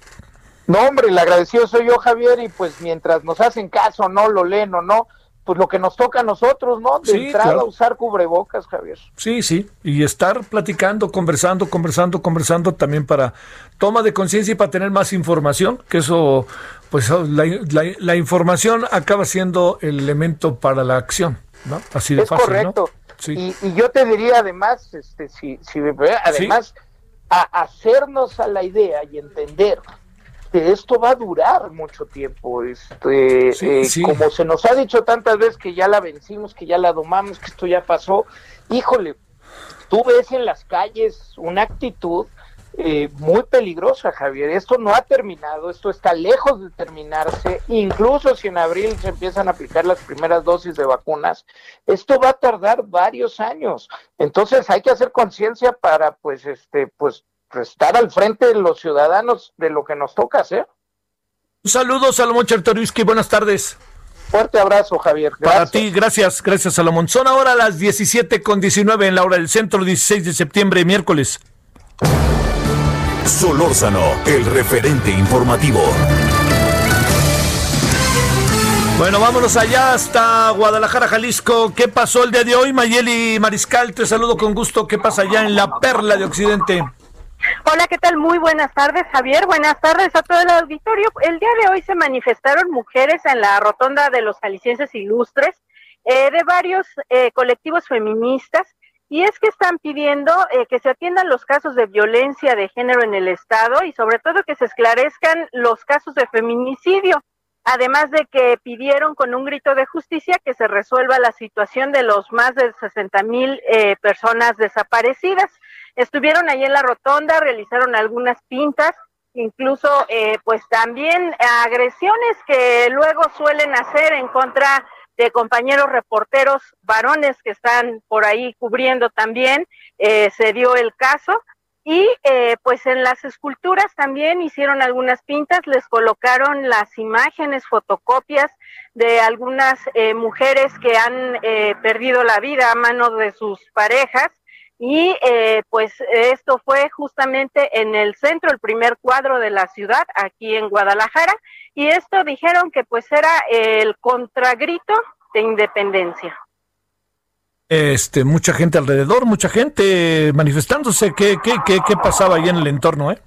G: No, hombre, el agradecido soy yo, Javier, y pues mientras nos hacen caso, no lo leen o no, pues lo que nos toca a nosotros, ¿no? De entrada usar cubrebocas, Javier.
A: Sí, sí, y estar platicando, conversando, conversando, conversando también para toma de conciencia y para tener más información, que eso, pues la, información acaba siendo el elemento para la acción, ¿no? Así de
G: es
A: fácil,
G: correcto. Sí. Y, yo te diría además, este, si, si además, a hacernos a la idea y entender que esto va a durar mucho tiempo. Este, eh, Como se nos ha dicho tantas veces que ya la vencimos, que ya la domamos, que esto ya pasó, híjole, tú ves en las calles una actitud eh, muy peligrosa, Javier. Esto no ha terminado, esto está lejos de terminarse. Incluso si en abril se empiezan a aplicar las primeras dosis de vacunas, esto va a tardar varios años. Entonces hay que hacer conciencia para, pues, este, pues, estar al frente de los ciudadanos de lo que nos toca hacer.
A: Un saludo, Salomón Chertorivsky, buenas tardes.
G: Fuerte abrazo, Javier.
A: Para ti, gracias, gracias, Salomón. Son ahora las 17 con 19 en la hora del centro, 16 de septiembre, miércoles.
B: Solórzano, el referente informativo.
A: Bueno, vámonos allá hasta Guadalajara, Jalisco. ¿Qué pasó el día de hoy? Mayeli Mariscal, te saludo con gusto. ¿Qué pasa allá en la Perla de Occidente?
H: Hola, ¿qué tal? Muy buenas tardes, Javier. Buenas tardes a todo el auditorio. El día de hoy se manifestaron mujeres en la rotonda de los jaliscienses ilustres eh, de varios eh, colectivos feministas y es que están pidiendo eh, que se atiendan los casos de violencia de género en el Estado y sobre todo que se esclarezcan los casos de feminicidio. Además de que pidieron con un grito de justicia que se resuelva la situación de los más de 60 mil personas desaparecidas. Estuvieron ahí en la rotonda, realizaron algunas pintas, incluso eh, pues también agresiones que luego suelen hacer en contra de compañeros reporteros varones que están por ahí cubriendo también, eh, se dio el caso. Y eh, pues en las esculturas también hicieron algunas pintas, les colocaron las imágenes, fotocopias de algunas mujeres que han perdido la vida a manos de sus parejas y eh, pues esto fue justamente en el centro, el primer cuadro de la ciudad, aquí en Guadalajara, y esto dijeron que pues era el contragrito de independencia.
A: Este, mucha gente alrededor, mucha gente manifestándose. ¿Qué, qué, qué, qué pasaba ahí en el entorno, eh?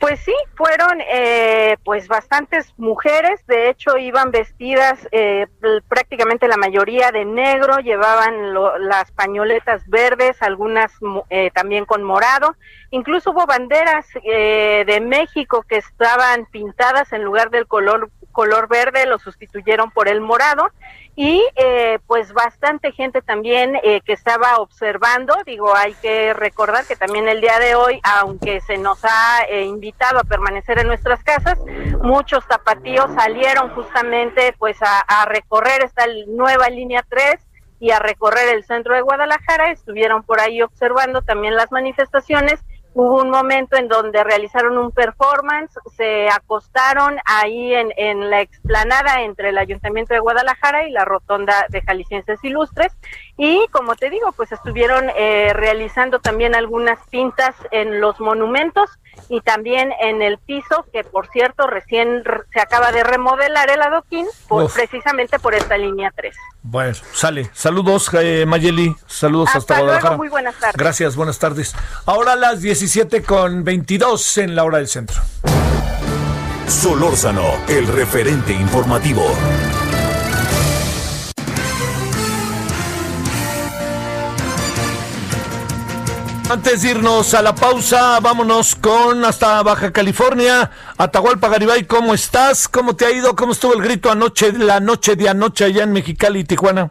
H: Pues sí, fueron eh, pues bastantes mujeres, de hecho iban vestidas eh, prácticamente la mayoría de negro, llevaban las pañoletas verdes, algunas eh, también con morado, incluso hubo banderas de México que estaban pintadas en lugar del color color verde, lo sustituyeron por el morado y eh, pues bastante gente también eh, que estaba observando. Digo, hay que recordar que también el día de hoy, aunque se nos ha eh, invitado a permanecer en nuestras casas, muchos tapatíos salieron justamente pues a, a recorrer esta nueva línea 3 y a recorrer el centro de Guadalajara. Estuvieron por ahí observando también las manifestaciones Hubo un momento en donde realizaron un performance, se acostaron ahí en, en la explanada entre el Ayuntamiento de Guadalajara y la Rotonda de Jaliscienses Ilustres. Y como te digo, pues estuvieron eh, realizando también algunas pintas en los monumentos y también en el piso, que por cierto recién se acaba de remodelar el adoquín, precisamente por esta línea 3.
A: Bueno, sale. Saludos, eh, Mayeli. Saludos hasta, Guadalajara.
H: muy buenas tardes.
A: Gracias, buenas tardes. Ahora las 17 con 22 en la hora del centro.
B: Solórzano, el referente informativo.
A: Antes de irnos a la pausa, vámonos con hasta Baja California. Atahualpa Garibay, ¿cómo estás? ¿Cómo te ha ido? ¿Cómo estuvo el grito anoche, la noche de anoche allá en Mexicali y Tijuana?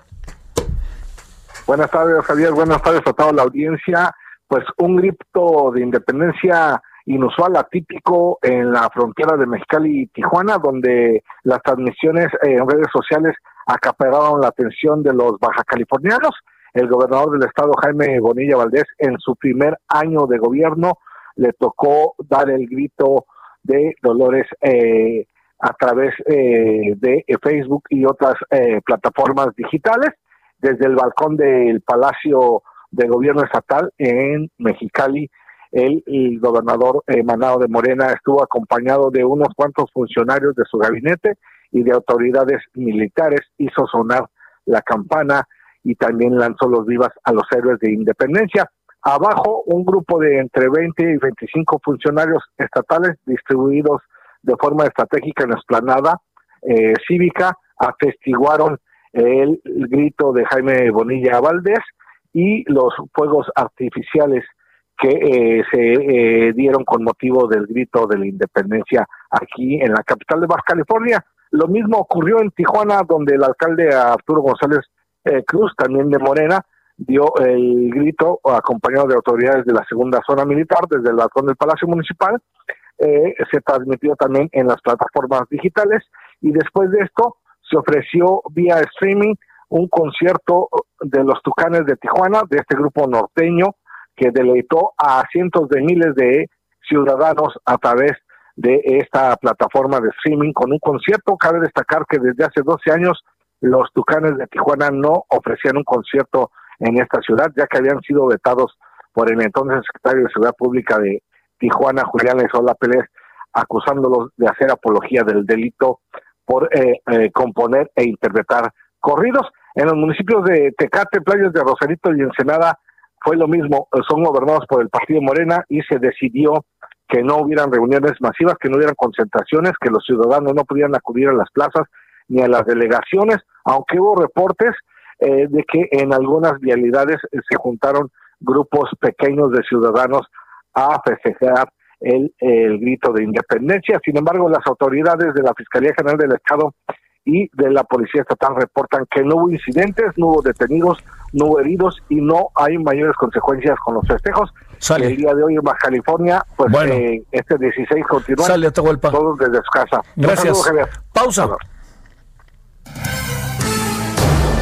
I: Buenas tardes, Javier. Buenas tardes a toda la audiencia. Pues un grito de independencia inusual, atípico en la frontera de Mexicali y Tijuana, donde las transmisiones en redes sociales acapararon la atención de los baja californianos el gobernador del estado, Jaime Bonilla Valdés, en su primer año de gobierno, le tocó dar el grito de Dolores eh, a través eh, de Facebook y otras eh, plataformas digitales, desde el balcón del Palacio de Gobierno Estatal en Mexicali. El, el gobernador Manado de Morena estuvo acompañado de unos cuantos funcionarios de su gabinete y de autoridades militares, hizo sonar la campana y también lanzó los vivas a los héroes de independencia. Abajo, un grupo de entre 20 y 25 funcionarios estatales distribuidos de forma estratégica en la esplanada eh, cívica atestiguaron el, grito de Jaime Bonilla Valdés y los fuegos artificiales que eh, se eh, dieron con motivo del grito de la independencia aquí en la capital de Baja California. Lo mismo ocurrió en Tijuana, donde el alcalde Arturo González eh, Cruz, también de Morena, dio el grito acompañado de autoridades de la segunda zona militar desde el balcón del Palacio Municipal. Eh, se transmitió también en las plataformas digitales y después de esto se ofreció vía streaming un concierto de los Tucanes de Tijuana, de este grupo norteño, que deleitó a cientos de miles de ciudadanos a través de esta plataforma de streaming con un concierto. Cabe destacar que desde hace 12 años los Tucanes de Tijuana no ofrecían un concierto en esta ciudad, ya que habían sido vetados por el entonces secretario de Seguridad Pública de Tijuana, Julián Lezola Pérez, acusándolos de hacer apología del delito por eh, eh, componer e interpretar corridos. En los municipios de Tecate, Playas de Rosarito y Ensenada fue lo mismo, son gobernados por el Partido Morena y se decidió que no hubieran reuniones masivas, que no hubieran concentraciones, que los ciudadanos no pudieran acudir a las plazas ni a las delegaciones, aunque hubo reportes eh, de que en algunas vialidades eh, se juntaron grupos pequeños de ciudadanos a festejar el, el grito de independencia. Sin embargo, las autoridades de la Fiscalía General del Estado y de la Policía Estatal reportan que no hubo incidentes, no hubo detenidos, no hubo heridos y no hay mayores consecuencias con los festejos. El día de hoy en Baja California, pues eh, este 16 continúa.
A: Sale,
I: todos desde su casa.
A: Gracias. Pausa.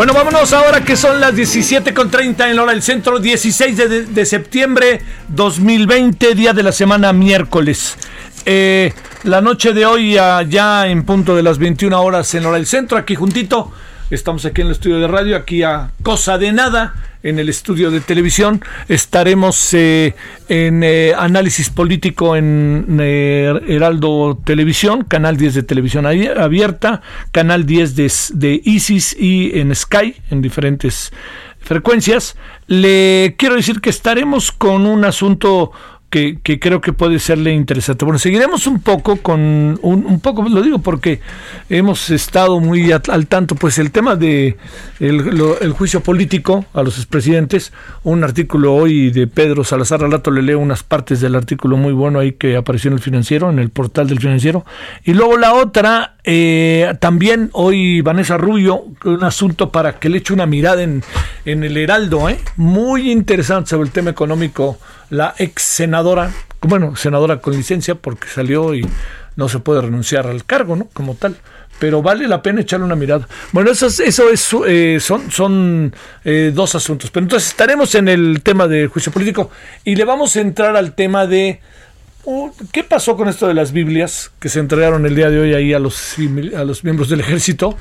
A: Bueno, vámonos ahora que son las 17.30 en la hora del centro, 16 de, septiembre 2020, día de la semana miércoles. Eh, la noche de hoy, ya en punto de las 21 horas en hora del centro, aquí juntito, estamos aquí en el estudio de radio, aquí a cosa de nada, en el estudio de televisión. Estaremos eh, en eh, análisis político en eh, Heraldo Televisión, canal 10 de televisión abierta, canal 10 de, de ISIS y en Sky, en diferentes frecuencias. Le quiero decir que estaremos con un asunto que, creo que puede serle interesante. Bueno, seguiremos un poco con, un, poco, lo digo porque hemos estado muy al, tanto, pues el tema de el, juicio político a los expresidentes, un artículo hoy de Pedro Salazar al le leo unas partes del artículo muy bueno ahí que apareció en el financiero, en el portal del financiero, y luego la otra, eh, también hoy Vanessa Rubio, un asunto para que le eche una mirada en, en el Heraldo, ¿eh? muy interesante sobre el tema económico la ex senadora, bueno, senadora con licencia porque salió y no se puede renunciar al cargo, ¿no? Como tal. Pero vale la pena echarle una mirada. Bueno, eso es, eso es eh, son, son eh, dos asuntos. Pero entonces estaremos en el tema del juicio político y le vamos a entrar al tema de uh, ¿Qué pasó con esto de las Biblias que se entregaron el día de hoy ahí a los, a los miembros del ejército?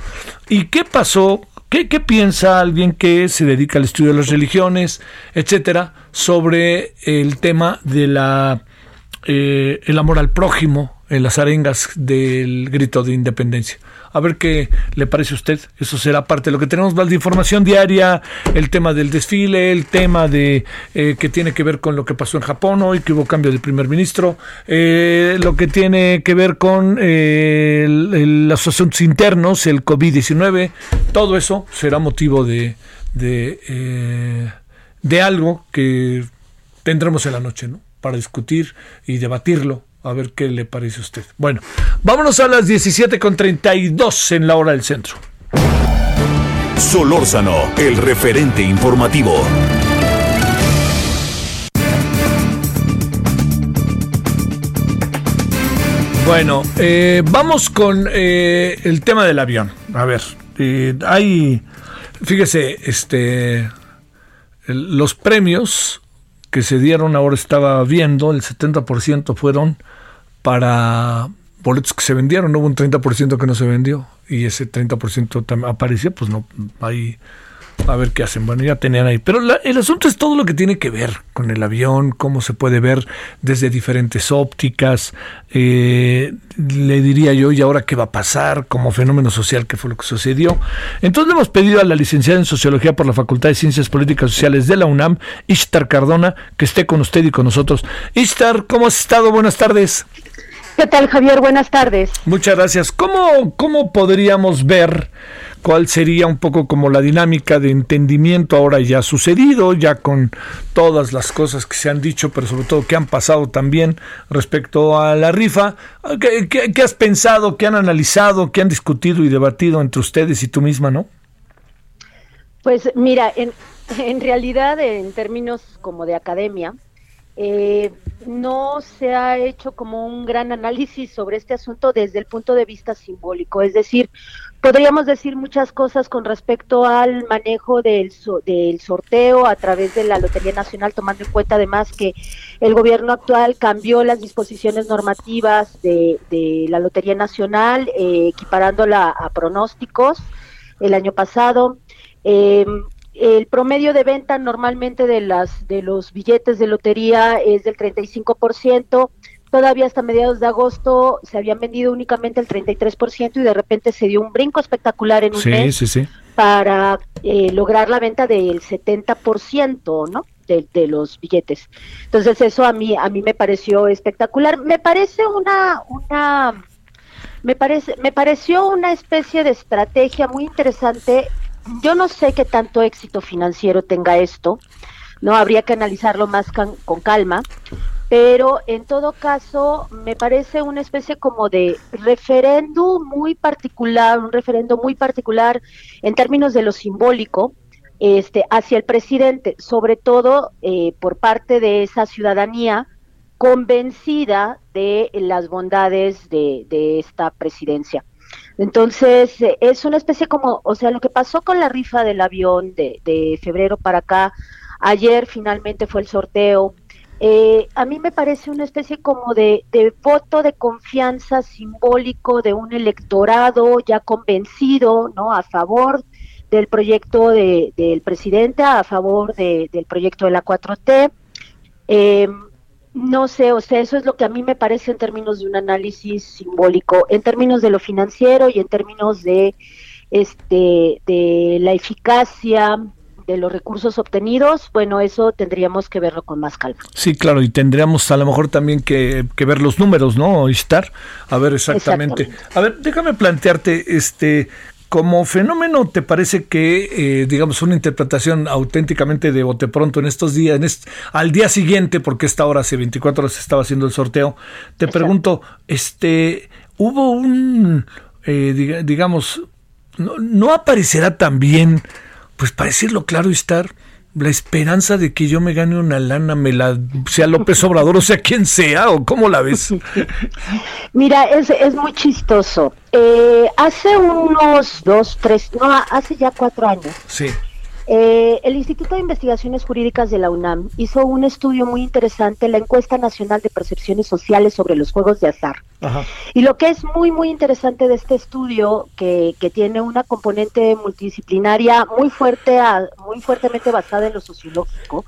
A: ¿Y qué pasó ¿Qué, ¿Qué, piensa alguien que se dedica al estudio de las religiones, etcétera, sobre el tema de la eh, el amor al prójimo en las arengas del grito de independencia? A ver qué le parece a usted. Eso será parte de lo que tenemos más de información diaria, el tema del desfile, el tema de eh, que tiene que ver con lo que pasó en Japón hoy, que hubo cambio del primer ministro, eh, lo que tiene que ver con eh, los asuntos internos, el COVID-19, todo eso será motivo de, de, de algo que tendremos en la noche, ¿no? Para discutir y debatirlo a ver qué le parece a usted. Bueno, vámonos a las 17.32 en la hora del centro.
B: Solórzano, el referente informativo.
A: Bueno, eh, vamos con eh, el tema del avión. A ver, eh, hay, fíjese, este, los premios que se dieron, ahora estaba viendo, el 70% fueron para boletos que se vendieron, hubo un 30% que no se vendió y ese 30% apareció, pues no, hay a ver qué hacen. Bueno, ya tenían ahí. Pero el asunto es todo lo que tiene que ver con el avión, cómo se puede ver desde diferentes ópticas. Eh, le diría yo, ¿y ahora qué va a pasar como fenómeno social? ¿Qué fue lo que sucedió? Entonces le hemos pedido a la licenciada en Sociología por la Facultad de Ciencias Políticas Sociales de la UNAM, Ishtar Cardona, que esté con usted y con nosotros. Ishtar, ¿cómo has estado? Buenas tardes.
J: ¿Qué tal, Javier? Buenas tardes.
A: Muchas gracias. ¿Cómo, cómo podríamos ver cuál sería un poco como la dinámica de entendimiento ahora ya sucedido, ya con todas las cosas que se han dicho, pero sobre todo que han pasado también respecto a la rifa. ¿Qué, has pensado, qué han analizado, qué han discutido y debatido entre ustedes y tú misma, no?
J: Pues mira, en, en realidad en términos como de academia, eh, no se ha hecho como un gran análisis sobre este asunto desde el punto de vista simbólico. Es decir, podríamos decir muchas cosas con respecto al manejo del, del sorteo a través de la Lotería Nacional, tomando en cuenta además que el gobierno actual cambió las disposiciones normativas de, la Lotería Nacional, eh, equiparándola a pronósticos el año pasado. Eh, el promedio de venta normalmente de las de los billetes de lotería es del 35%. Todavía hasta mediados de agosto se habían vendido únicamente el 33% y de repente se dio un brinco espectacular en un mes para eh, lograr la venta del 70%, ¿no? De, de, los billetes. Entonces eso a mí a mí me pareció espectacular. Me parece una una me parece me pareció una especie de estrategia muy interesante yo no sé qué tanto éxito financiero tenga esto, no habría que analizarlo más con calma, pero en todo caso me parece una especie como de referéndum muy particular, un referendo muy particular en términos de lo simbólico, este, hacia el presidente, sobre todo eh, por parte de esa ciudadanía convencida de las bondades de esta presidencia. Entonces, es una especie como, o sea, lo que pasó con la rifa del avión de, de febrero para acá, ayer finalmente fue el sorteo, eh, a mí me parece una especie como de, voto de confianza simbólico de un electorado ya convencido, ¿no? A favor del proyecto de, del presidente, a favor de, del proyecto de la 4T. Eh, no sé, o sea, eso es lo que a mí me parece en términos de un análisis simbólico, en términos de lo financiero y en términos de este de la eficacia de los recursos obtenidos, bueno, eso tendríamos que verlo con más calma.
A: Sí, claro, y tendríamos a lo mejor también que, ver los números, ¿no? Estar, a ver exactamente. A ver, déjame plantearte, este, como fenómeno, ¿te parece que, eh, digamos, una interpretación auténticamente de bote pronto en estos días, en al día siguiente, porque esta hora hace 24 horas estaba haciendo el sorteo, te pregunto, este, hubo un, eh, digamos, no, no aparecerá también, pues para decirlo claro y estar, la esperanza de que yo me gane una lana, me la sea López Obrador o sea quien sea, o cómo la ves?
J: Mira, es, es muy chistoso. Eh, hace unos dos, tres, no, hace ya cuatro años.
A: Sí.
J: Eh, el Instituto de Investigaciones Jurídicas de la UNAM hizo un estudio muy interesante, la encuesta nacional de percepciones sociales sobre los juegos de azar. Y lo que es muy, muy interesante de este estudio, que, que tiene una componente multidisciplinaria muy fuerte, muy fuertemente basada en lo sociológico,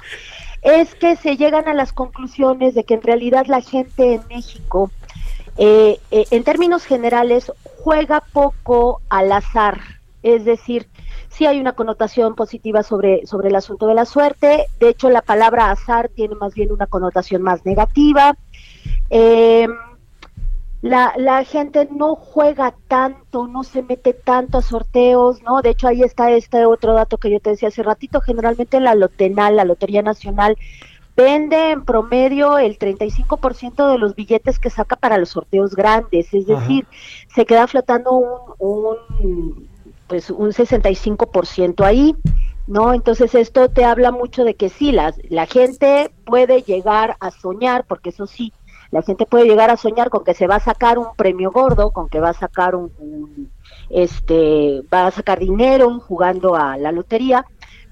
J: es que se llegan a las conclusiones de que en realidad la gente en México, eh, eh, en términos generales, juega poco al azar. Es decir, sí hay una connotación positiva sobre, sobre el asunto de la suerte. De hecho, la palabra azar tiene más bien una connotación más negativa. Eh, la, la gente no juega tanto, no se mete tanto a sorteos, ¿no? De hecho, ahí está este otro dato que yo te decía hace ratito. Generalmente la lotenal, la Lotería Nacional, vende en promedio el 35% de los billetes que saca para los sorteos grandes, es decir, se queda flotando un, un pues un 65% ahí, ¿no? Entonces esto te habla mucho de que sí, la, la gente puede llegar a soñar, porque eso sí, la gente puede llegar a soñar con que se va a sacar un premio gordo, con que va a sacar un, este, va a sacar dinero jugando a la lotería,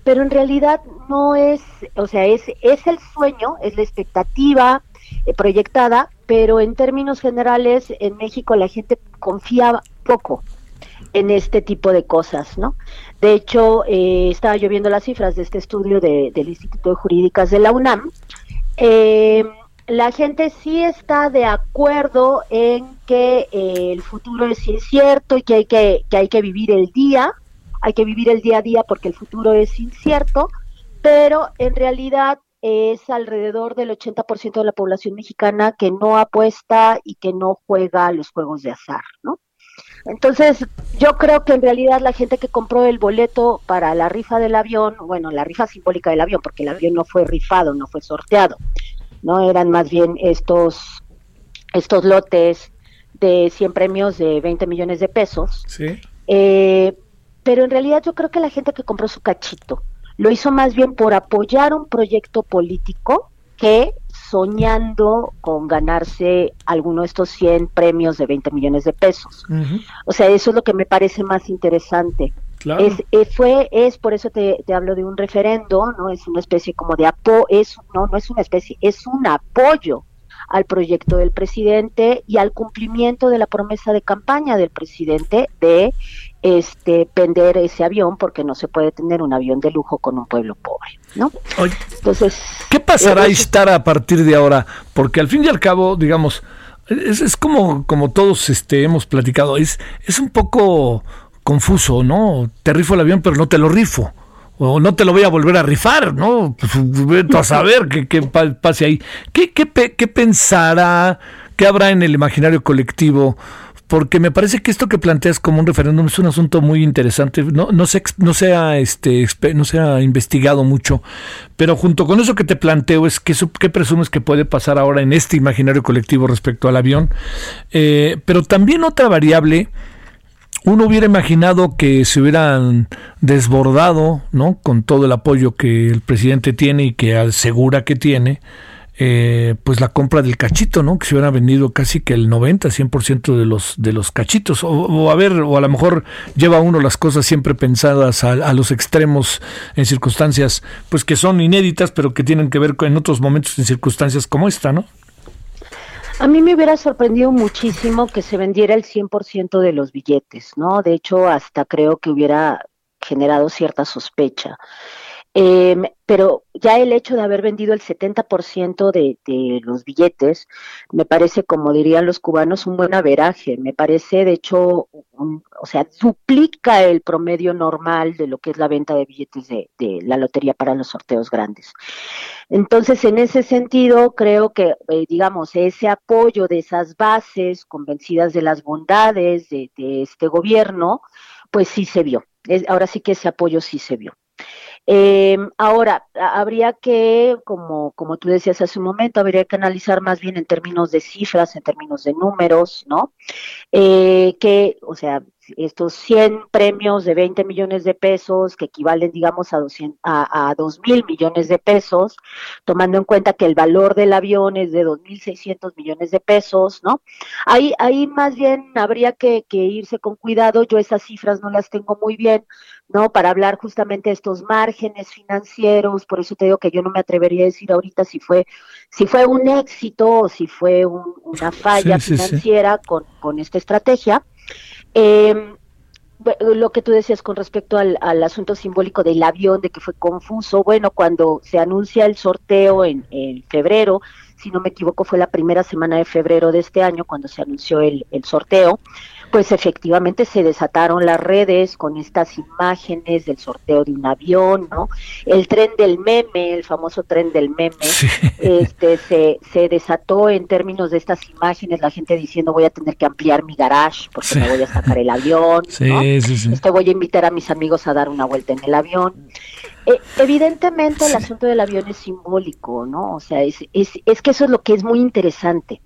J: pero en realidad no es, o sea, es, es el sueño, es la expectativa eh, proyectada, pero en términos generales en México la gente confía poco en este tipo de cosas, ¿no? De hecho, eh, estaba yo viendo las cifras de este estudio de, del Instituto de Jurídicas de la UNAM. Eh, la gente sí está de acuerdo en que eh, el futuro es incierto y que hay que, que hay que vivir el día, hay que vivir el día a día porque el futuro es incierto, pero en realidad es alrededor del 80% de la población mexicana que no apuesta y que no juega a los juegos de azar, ¿no? Entonces, yo creo que en realidad la gente que compró el boleto para la rifa del avión, bueno, la rifa simbólica del avión, porque el avión no fue rifado, no fue sorteado, no eran más bien estos estos lotes de 100 premios de 20 millones de pesos.
A: Sí.
J: Eh, pero en realidad yo creo que la gente que compró su cachito lo hizo más bien por apoyar un proyecto político que soñando con ganarse alguno de estos 100 premios de 20 millones de pesos. O sea, eso es lo que me parece más interesante. Es, eh, fue, es por eso te, te, hablo de un referendo, no es una especie como de apoyo, es, no, no es una especie, es un apoyo al proyecto del presidente y al cumplimiento de la promesa de campaña del presidente de este vender ese avión porque no se puede tener un avión de lujo con un pueblo pobre, ¿no?
A: Entonces, ¿qué pasará a estar a partir de ahora? Porque al fin y al cabo, digamos, es, es como como todos este hemos platicado, es es un poco confuso, ¿no? Te rifo el avión, pero no te lo rifo. O no te lo voy a volver a rifar, ¿no? Pues, a saber qué, pase ahí. ¿Qué, qué, ¿Qué pensará, qué habrá en el imaginario colectivo? Porque me parece que esto que planteas como un referéndum es un asunto muy interesante. No, no, se, no, sea, este, no se ha investigado mucho, pero junto con eso que te planteo es que, qué presumes que puede pasar ahora en este imaginario colectivo respecto al avión. Eh, pero también otra variable, uno hubiera imaginado que se hubieran desbordado, ¿no? Con todo el apoyo que el presidente tiene y que asegura que tiene eh, pues la compra del cachito, ¿no? Que se hubiera vendido casi que el 90, 100% de los, de los cachitos. O, a ver, o a lo mejor lleva uno las cosas siempre pensadas a, los extremos en circunstancias, pues que son inéditas, pero que tienen que ver con, en otros momentos en circunstancias como esta, ¿no?
J: A mí me hubiera sorprendido muchísimo que se vendiera el 100% de los billetes, ¿no? De hecho, hasta creo que hubiera generado cierta sospecha. Eh, pero ya el hecho de haber vendido el 70% de, de los billetes, me parece, como dirían los cubanos, un buen averaje. Me parece, de hecho, o sea, duplica el promedio normal de lo que es la venta de billetes de, la lotería para los sorteos grandes. Entonces, en ese sentido, creo que, eh, digamos, ese apoyo de esas bases convencidas de las bondades de, este gobierno, pues sí se vio. Ahora sí que ese apoyo sí se vio. Eh, ahora, habría que, como, como tú decías hace un momento, habría que analizar más bien en términos de cifras, en términos de números, ¿no? Eh, que, o sea, estos 100 premios de 20 millones de pesos, que equivalen, digamos, a, 200, a, a 2 mil millones de pesos, tomando en cuenta que el valor del avión es de 2.600 millones de pesos, ¿no? Ahí, ahí más bien habría que, que irse con cuidado, yo esas cifras no las tengo muy bien, ¿no? Para hablar justamente de estos márgenes financieros, por eso te digo que yo no me atrevería a decir ahorita si fue, si fue un éxito o si fue una falla financiera Con, con esta estrategia. Eh, lo que tú decías con respecto al, asunto simbólico del avión, de que fue confuso, bueno, cuando se anuncia el sorteo en, febrero, si no me equivoco fue la primera semana de febrero de este año cuando se anunció el sorteo, pues efectivamente se desataron las redes con estas imágenes del sorteo de un avión, ¿no? El tren del meme, el famoso tren del meme, este se, se desató en términos de estas imágenes, la gente diciendo voy a tener que ampliar mi garage porque me voy a sacar el avión, ¿no? Este voy a invitar a mis amigos a dar una vuelta en el avión. Eh, evidentemente el asunto del avión es simbólico, ¿no? O sea, es, es, es que eso es lo que es muy interesante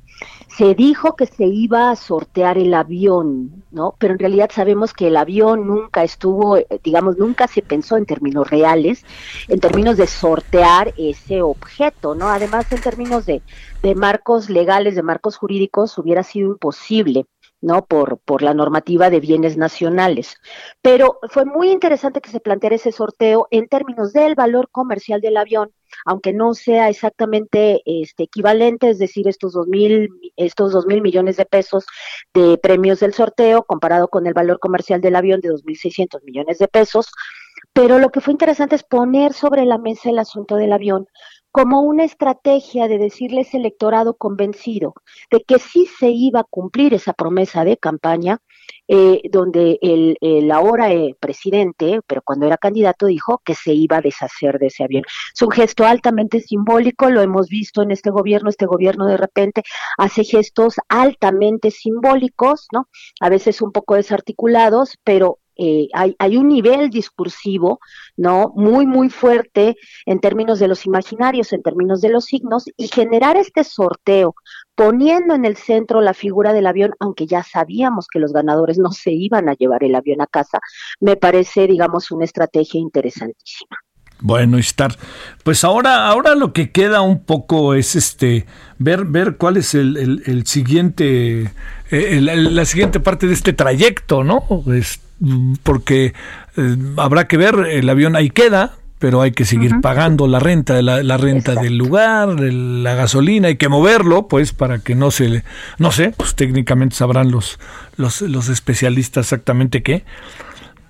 J: se dijo que se iba a sortear el avión, ¿no? Pero en realidad sabemos que el avión nunca estuvo, eh, digamos, nunca se pensó en términos reales, en términos de sortear ese objeto, ¿no? Además, en términos de, de marcos legales, de marcos jurídicos, hubiera sido imposible. ¿No? Por, por la normativa de bienes nacionales. Pero fue muy interesante que se planteara ese sorteo en términos del valor comercial del avión, aunque no sea exactamente este equivalente, es decir, estos dos mil, estos dos mil millones de pesos de premios del sorteo comparado con el valor comercial del avión de dos mil seiscientos millones de pesos. Pero lo que fue interesante es poner sobre la mesa el asunto del avión como una estrategia de decirle ese electorado convencido de que sí se iba a cumplir esa promesa de campaña, eh, donde el, el ahora eh, presidente, pero cuando era candidato, dijo que se iba a deshacer de ese avión. Es un gesto altamente simbólico, lo hemos visto en este gobierno, este gobierno de repente hace gestos altamente simbólicos, ¿no? A veces un poco desarticulados, pero eh, hay, hay, un nivel discursivo, ¿no? Muy, muy fuerte en términos de los imaginarios, en términos de los signos, y generar este sorteo, poniendo en el centro la figura del avión, aunque ya sabíamos que los ganadores no se iban a llevar el avión a casa, me parece, digamos, una estrategia interesantísima.
A: Bueno, estar. Pues ahora, ahora lo que queda un poco es este ver, ver cuál es el, el, el siguiente, el, la siguiente parte de este trayecto, ¿no? Es, porque eh, habrá que ver, el avión ahí queda, pero hay que seguir uh -huh. pagando la renta, la, la renta Exacto. del lugar, la gasolina, hay que moverlo, pues, para que no se, no sé, pues técnicamente sabrán los, los, los especialistas exactamente qué.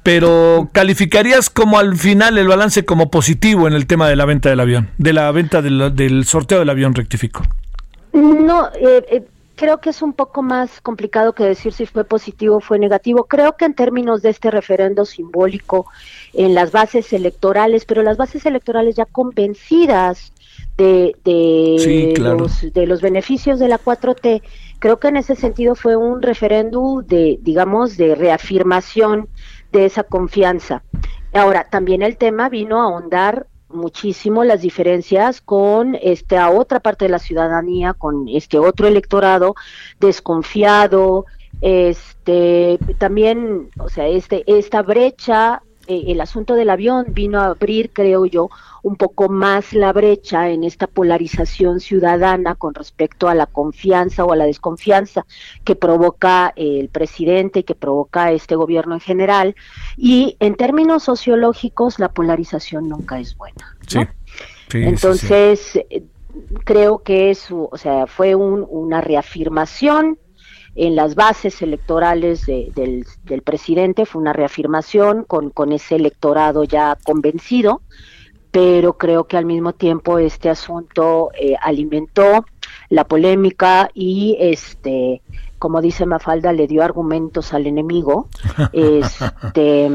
A: Pero calificarías como al final el balance como positivo en el tema de la venta del avión, de la venta del, del sorteo del avión rectifico.
J: No, eh, eh, creo que es un poco más complicado que decir si fue positivo o fue negativo. Creo que en términos de este referendo simbólico en las bases electorales, pero las bases electorales ya convencidas de, de,
A: sí, claro.
J: los, de los beneficios de la 4T, creo que en ese sentido fue un referéndum de, digamos, de reafirmación de esa confianza. Ahora, también el tema vino a ahondar muchísimo las diferencias con esta otra parte de la ciudadanía, con este otro electorado desconfiado, este también, o sea, este esta brecha eh, el asunto del avión vino a abrir, creo yo, un poco más la brecha en esta polarización ciudadana con respecto a la confianza o a la desconfianza que provoca eh, el presidente y que provoca este gobierno en general. Y en términos sociológicos, la polarización nunca es buena. ¿no?
A: Sí. Sí,
J: Entonces,
A: sí,
J: eh, creo que eso, o sea, fue un, una reafirmación en las bases electorales de, del, del, presidente, fue una reafirmación con, con ese electorado ya convencido, pero creo que al mismo tiempo este asunto eh, alimentó la polémica y este como dice Mafalda le dio argumentos al enemigo. Este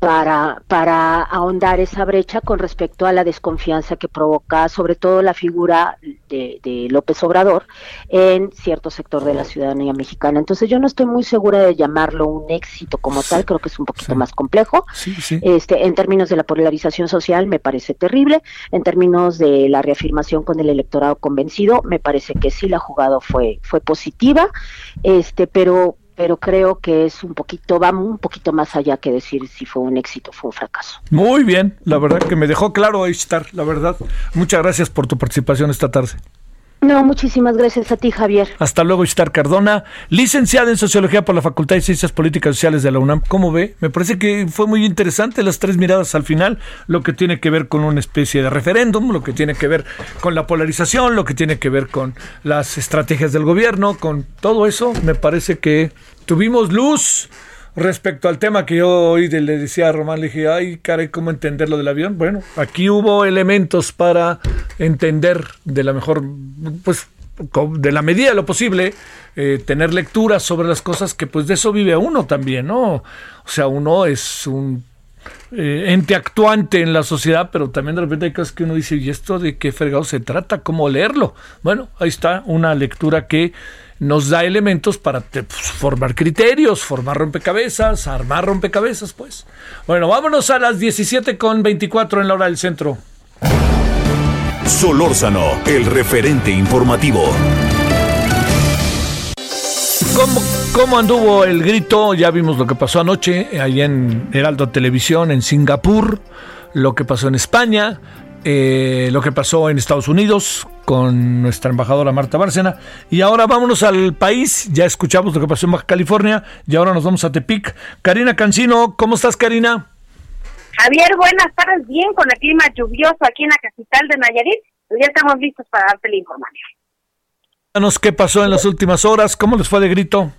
J: para, para ahondar esa brecha con respecto a la desconfianza que provoca sobre todo la figura de, de, López Obrador en cierto sector de la ciudadanía mexicana. Entonces yo no estoy muy segura de llamarlo un éxito como tal, creo que es un poquito sí. más complejo.
A: Sí, sí.
J: Este, en términos de la polarización social me parece terrible, en términos de la reafirmación con el electorado convencido, me parece que sí la jugada fue, fue positiva, este, pero pero creo que es un poquito, va un poquito más allá que decir si fue un éxito o fue un fracaso.
A: Muy bien, la verdad que me dejó claro estar, la verdad. Muchas gracias por tu participación esta tarde.
J: No, muchísimas gracias a ti, Javier.
A: Hasta luego, Ishtar Cardona, licenciada en Sociología por la Facultad de Ciencias Políticas y Sociales de la UNAM. ¿Cómo ve? Me parece que fue muy interesante las tres miradas al final, lo que tiene que ver con una especie de referéndum, lo que tiene que ver con la polarización, lo que tiene que ver con las estrategias del gobierno, con todo eso. Me parece que tuvimos luz respecto al tema que yo hoy le decía a Román, le dije, ay, caray, ¿cómo entender lo del avión? Bueno, aquí hubo elementos para entender de la mejor, pues, de la medida de lo posible, eh, tener lecturas sobre las cosas que pues de eso vive uno también, ¿no? O sea, uno es un eh, ente actuante en la sociedad, pero también de repente hay cosas que uno dice, ¿y esto de qué fregado se trata? ¿Cómo leerlo? Bueno, ahí está una lectura que nos da elementos para pues, formar criterios, formar rompecabezas, armar rompecabezas, pues. Bueno, vámonos a las 17 con 24 en la hora del centro.
B: Solórzano, el referente informativo.
A: ¿Cómo, ¿Cómo, anduvo el grito? Ya vimos lo que pasó anoche, ahí en Heraldo Televisión, en Singapur, lo que pasó en España, eh, lo que pasó en Estados Unidos con nuestra embajadora Marta Bárcena. Y ahora vámonos al país. Ya escuchamos lo que pasó en Baja California y ahora nos vamos a Tepic. Karina Cancino, ¿cómo estás, Karina?
K: Javier, buenas tardes. Bien, con el clima lluvioso aquí en la capital de Nayarit. Ya estamos listos para darte la información.
A: ¿Qué pasó en las últimas horas? ¿Cómo les fue de grito?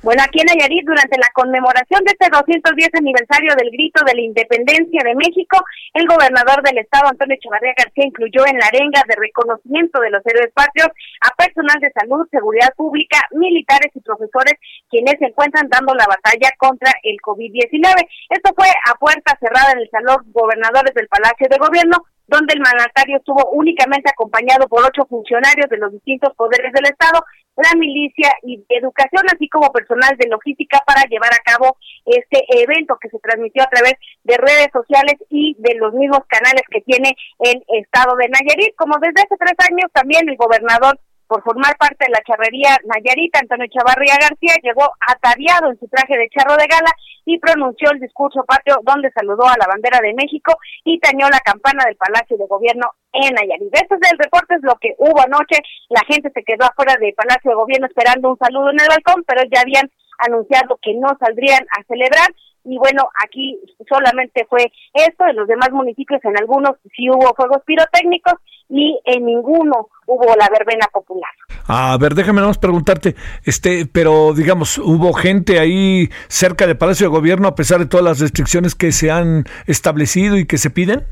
K: Bueno, aquí en Nayarit, durante la conmemoración de este 210 aniversario del grito de la independencia de México, el gobernador del estado, Antonio Echevarría García, incluyó en la arenga de reconocimiento de los héroes patrios a personal de salud, seguridad pública, militares y profesores, quienes se encuentran dando la batalla contra el COVID-19. Esto fue a puerta cerrada en el Salón Gobernadores del Palacio de Gobierno, donde el mandatario estuvo únicamente acompañado por ocho funcionarios de los distintos poderes del Estado, la milicia y educación, así como personal de logística para llevar a cabo este evento que se transmitió a través de redes sociales y de los mismos canales que tiene el Estado de Nayarit. Como desde hace tres años también el gobernador por formar parte de la charrería Nayarita, Antonio Chavarría García llegó ataviado en su traje de charro de gala y pronunció el discurso patrio donde saludó a la bandera de México y tañó la campana del Palacio de Gobierno en Nayarit. Este es el reporte, es lo que hubo anoche. La gente se quedó afuera del Palacio de Gobierno esperando un saludo en el balcón, pero ya habían anunciado que no saldrían a celebrar y bueno, aquí solamente fue esto, en los demás municipios en algunos sí hubo fuegos pirotécnicos y en ninguno hubo la verbena popular.
A: A ver, déjame nomás preguntarte, este, pero digamos, ¿hubo gente ahí cerca del Palacio de Gobierno a pesar de todas las restricciones que se han establecido y que se piden?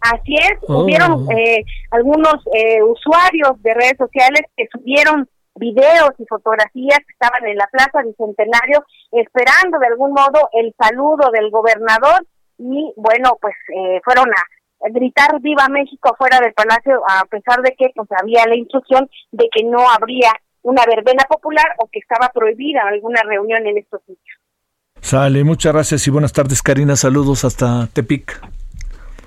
K: Así es, oh. hubieron eh, algunos eh, usuarios de redes sociales que subieron videos y fotografías que estaban en la Plaza Bicentenario esperando de algún modo el saludo del gobernador y bueno, pues eh, fueron a gritar viva México fuera del palacio a pesar de que pues había la instrucción de que no habría una verbena popular o que estaba prohibida alguna reunión en estos sitios.
A: Sale, muchas gracias y buenas tardes Karina, saludos hasta Tepic.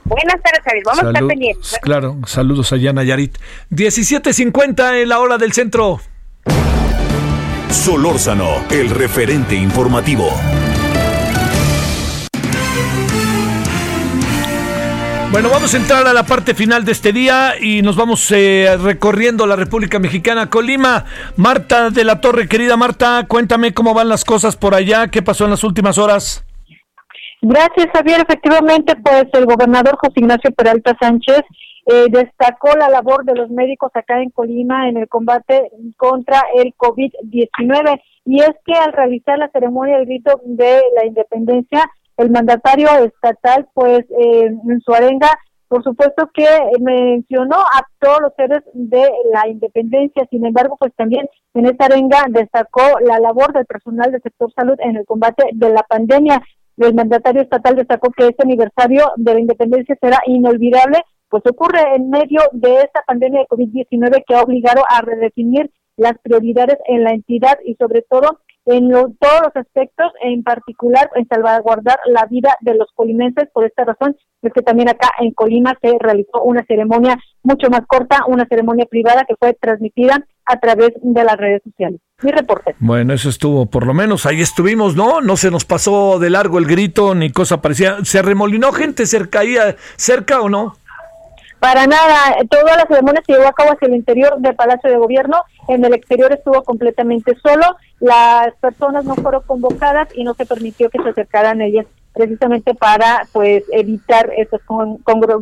K: Buenas tardes, Javier. Vamos a estar pendientes.
A: Claro, saludos allá Nayarit. 17.50 en la hora del centro.
B: Solórzano, el referente informativo.
A: Bueno, vamos a entrar a la parte final de este día y nos vamos eh, recorriendo la República Mexicana, Colima. Marta de la Torre, querida Marta, cuéntame cómo van las cosas por allá, qué pasó en las últimas horas.
L: Gracias, Javier. Efectivamente, pues el gobernador José Ignacio Peralta Sánchez eh, destacó la labor de los médicos acá en Colima en el combate contra el COVID-19. Y es que al realizar la ceremonia del grito de la independencia, el mandatario estatal, pues eh, en su arenga, por supuesto que mencionó a todos los seres de la independencia, sin embargo, pues también en esta arenga destacó la labor del personal del sector salud en el combate de la pandemia. El mandatario estatal destacó que este aniversario de la independencia será inolvidable pues ocurre en medio de esta pandemia de COVID-19 que ha obligado a redefinir las prioridades en la entidad y sobre todo en todos los aspectos, en particular en salvaguardar la vida de los colimenses. Por esta razón es que también acá en Colima se realizó una ceremonia mucho más corta, una ceremonia privada que fue transmitida a través de las redes sociales. Mi reporte.
A: Bueno, eso estuvo, por lo menos ahí estuvimos, ¿no? No se nos pasó de largo el grito ni cosa parecida. ¿Se remolinó gente cerca, cerca o no?
L: Para nada, toda la ceremonia se llevó a cabo hacia el interior del Palacio de Gobierno, en el exterior estuvo completamente solo, las personas no fueron convocadas y no se permitió que se acercaran ellas precisamente para pues evitar esas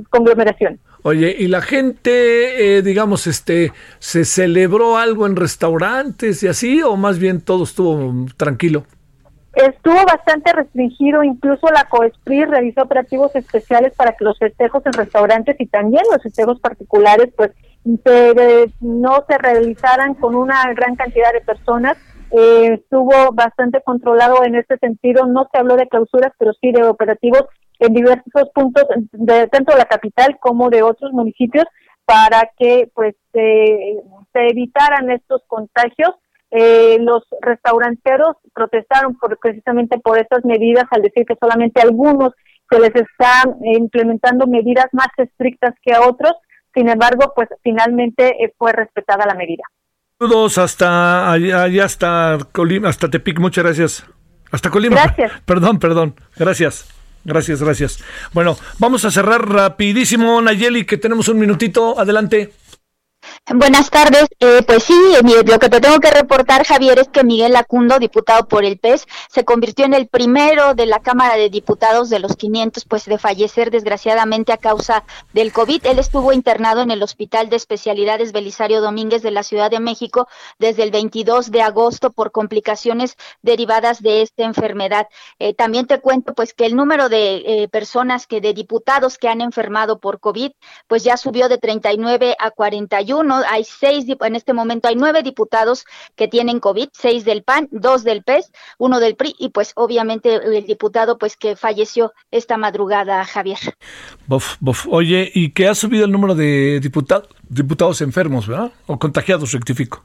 L: conglomeraciones.
A: Oye, ¿y la gente, eh, digamos, este, se celebró algo en restaurantes y así, o más bien todo estuvo tranquilo?
L: Estuvo bastante restringido, incluso la COESPRI realizó operativos especiales para que los festejos en restaurantes y también los festejos particulares, pues, no se realizaran con una gran cantidad de personas. Eh, estuvo bastante controlado en este sentido, no se habló de clausuras, pero sí de operativos en diversos puntos de, tanto de la capital como de otros municipios para que pues se evitaran estos contagios. Eh, los restauranteros protestaron por, precisamente por estas medidas al decir que solamente a algunos se les están implementando medidas más estrictas que a otros. Sin embargo, pues finalmente eh, fue respetada la medida.
A: Saludos hasta allá, hasta Colima, hasta Tepic. Muchas gracias. Hasta Colima.
L: Gracias.
A: Perdón, perdón. Gracias. Gracias, gracias. Bueno, vamos a cerrar rapidísimo, Nayeli, que tenemos un minutito. Adelante.
M: Buenas tardes. Eh, pues sí, lo que te tengo que reportar, Javier, es que Miguel Lacundo, diputado por el PES, se convirtió en el primero de la Cámara de Diputados de los 500, pues de fallecer desgraciadamente a causa del COVID. Él estuvo internado en el Hospital de Especialidades Belisario Domínguez de la Ciudad de México desde el 22 de agosto por complicaciones derivadas de esta enfermedad. Eh, también te cuento, pues, que el número de eh, personas que de diputados que han enfermado por COVID, pues ya subió de 39 a 41 hay seis, en este momento hay nueve diputados que tienen COVID, seis del PAN, dos del PES, uno del PRI y pues obviamente el diputado pues que falleció esta madrugada, Javier.
A: Oye, ¿y qué ha subido el número de diputados enfermos, verdad? O contagiados, rectifico.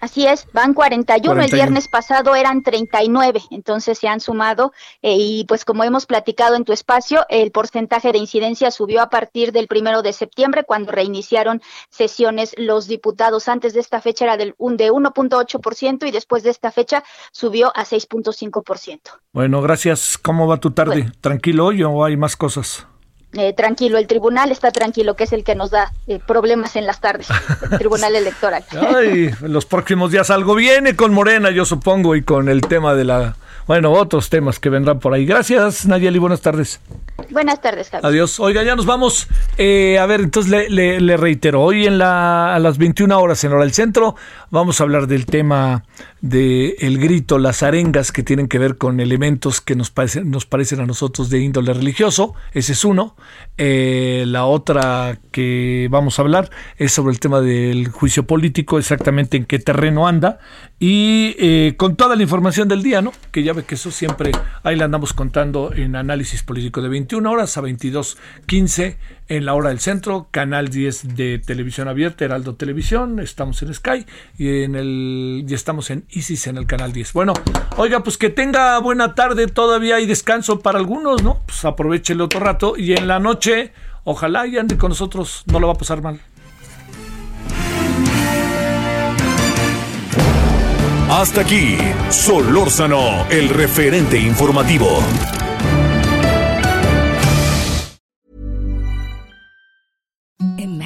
M: Así es, van 41, el viernes pasado eran 39, entonces se han sumado eh, y pues como hemos platicado en tu espacio, el porcentaje de incidencia subió a partir del primero de septiembre cuando reiniciaron sesiones los diputados. Antes de esta fecha era del, un, de 1.8% y después de esta fecha subió a 6.5%.
A: Bueno, gracias. ¿Cómo va tu tarde? ¿Tranquilo hoy o hay más cosas?
M: Eh, tranquilo, el tribunal está tranquilo, que es el que nos da eh, problemas en las tardes, el tribunal electoral.
A: Ay, los próximos días algo viene con Morena, yo supongo, y con el tema de la, bueno, otros temas que vendrán por ahí. Gracias, Nayeli, buenas tardes.
M: Buenas tardes, Javier.
A: Adiós. Oiga, ya nos vamos. Eh, a ver, entonces le, reitero, hoy en la, a las 21 horas en Hora del Centro vamos a hablar del tema de el grito, las arengas que tienen que ver con elementos que nos parecen, nos parecen a nosotros de índole religioso. Ese es uno. Eh, la otra que vamos a hablar es sobre el tema del juicio político, exactamente en qué terreno anda. Y eh, con toda la información del día, ¿no? Que ya ve que eso siempre ahí la andamos contando en análisis político de 21 horas a 22.15 en la hora del centro, canal 10 de televisión abierta, Heraldo Televisión, estamos en Sky y en el estamos en Isis en el canal 10. Bueno, oiga, pues que tenga buena tarde, todavía hay descanso para algunos, ¿no? Pues aproveche el otro rato y en la noche, ojalá y ande con nosotros, no lo va a pasar mal.
B: Hasta aquí, Solórzano, el referente informativo.
N: Imagine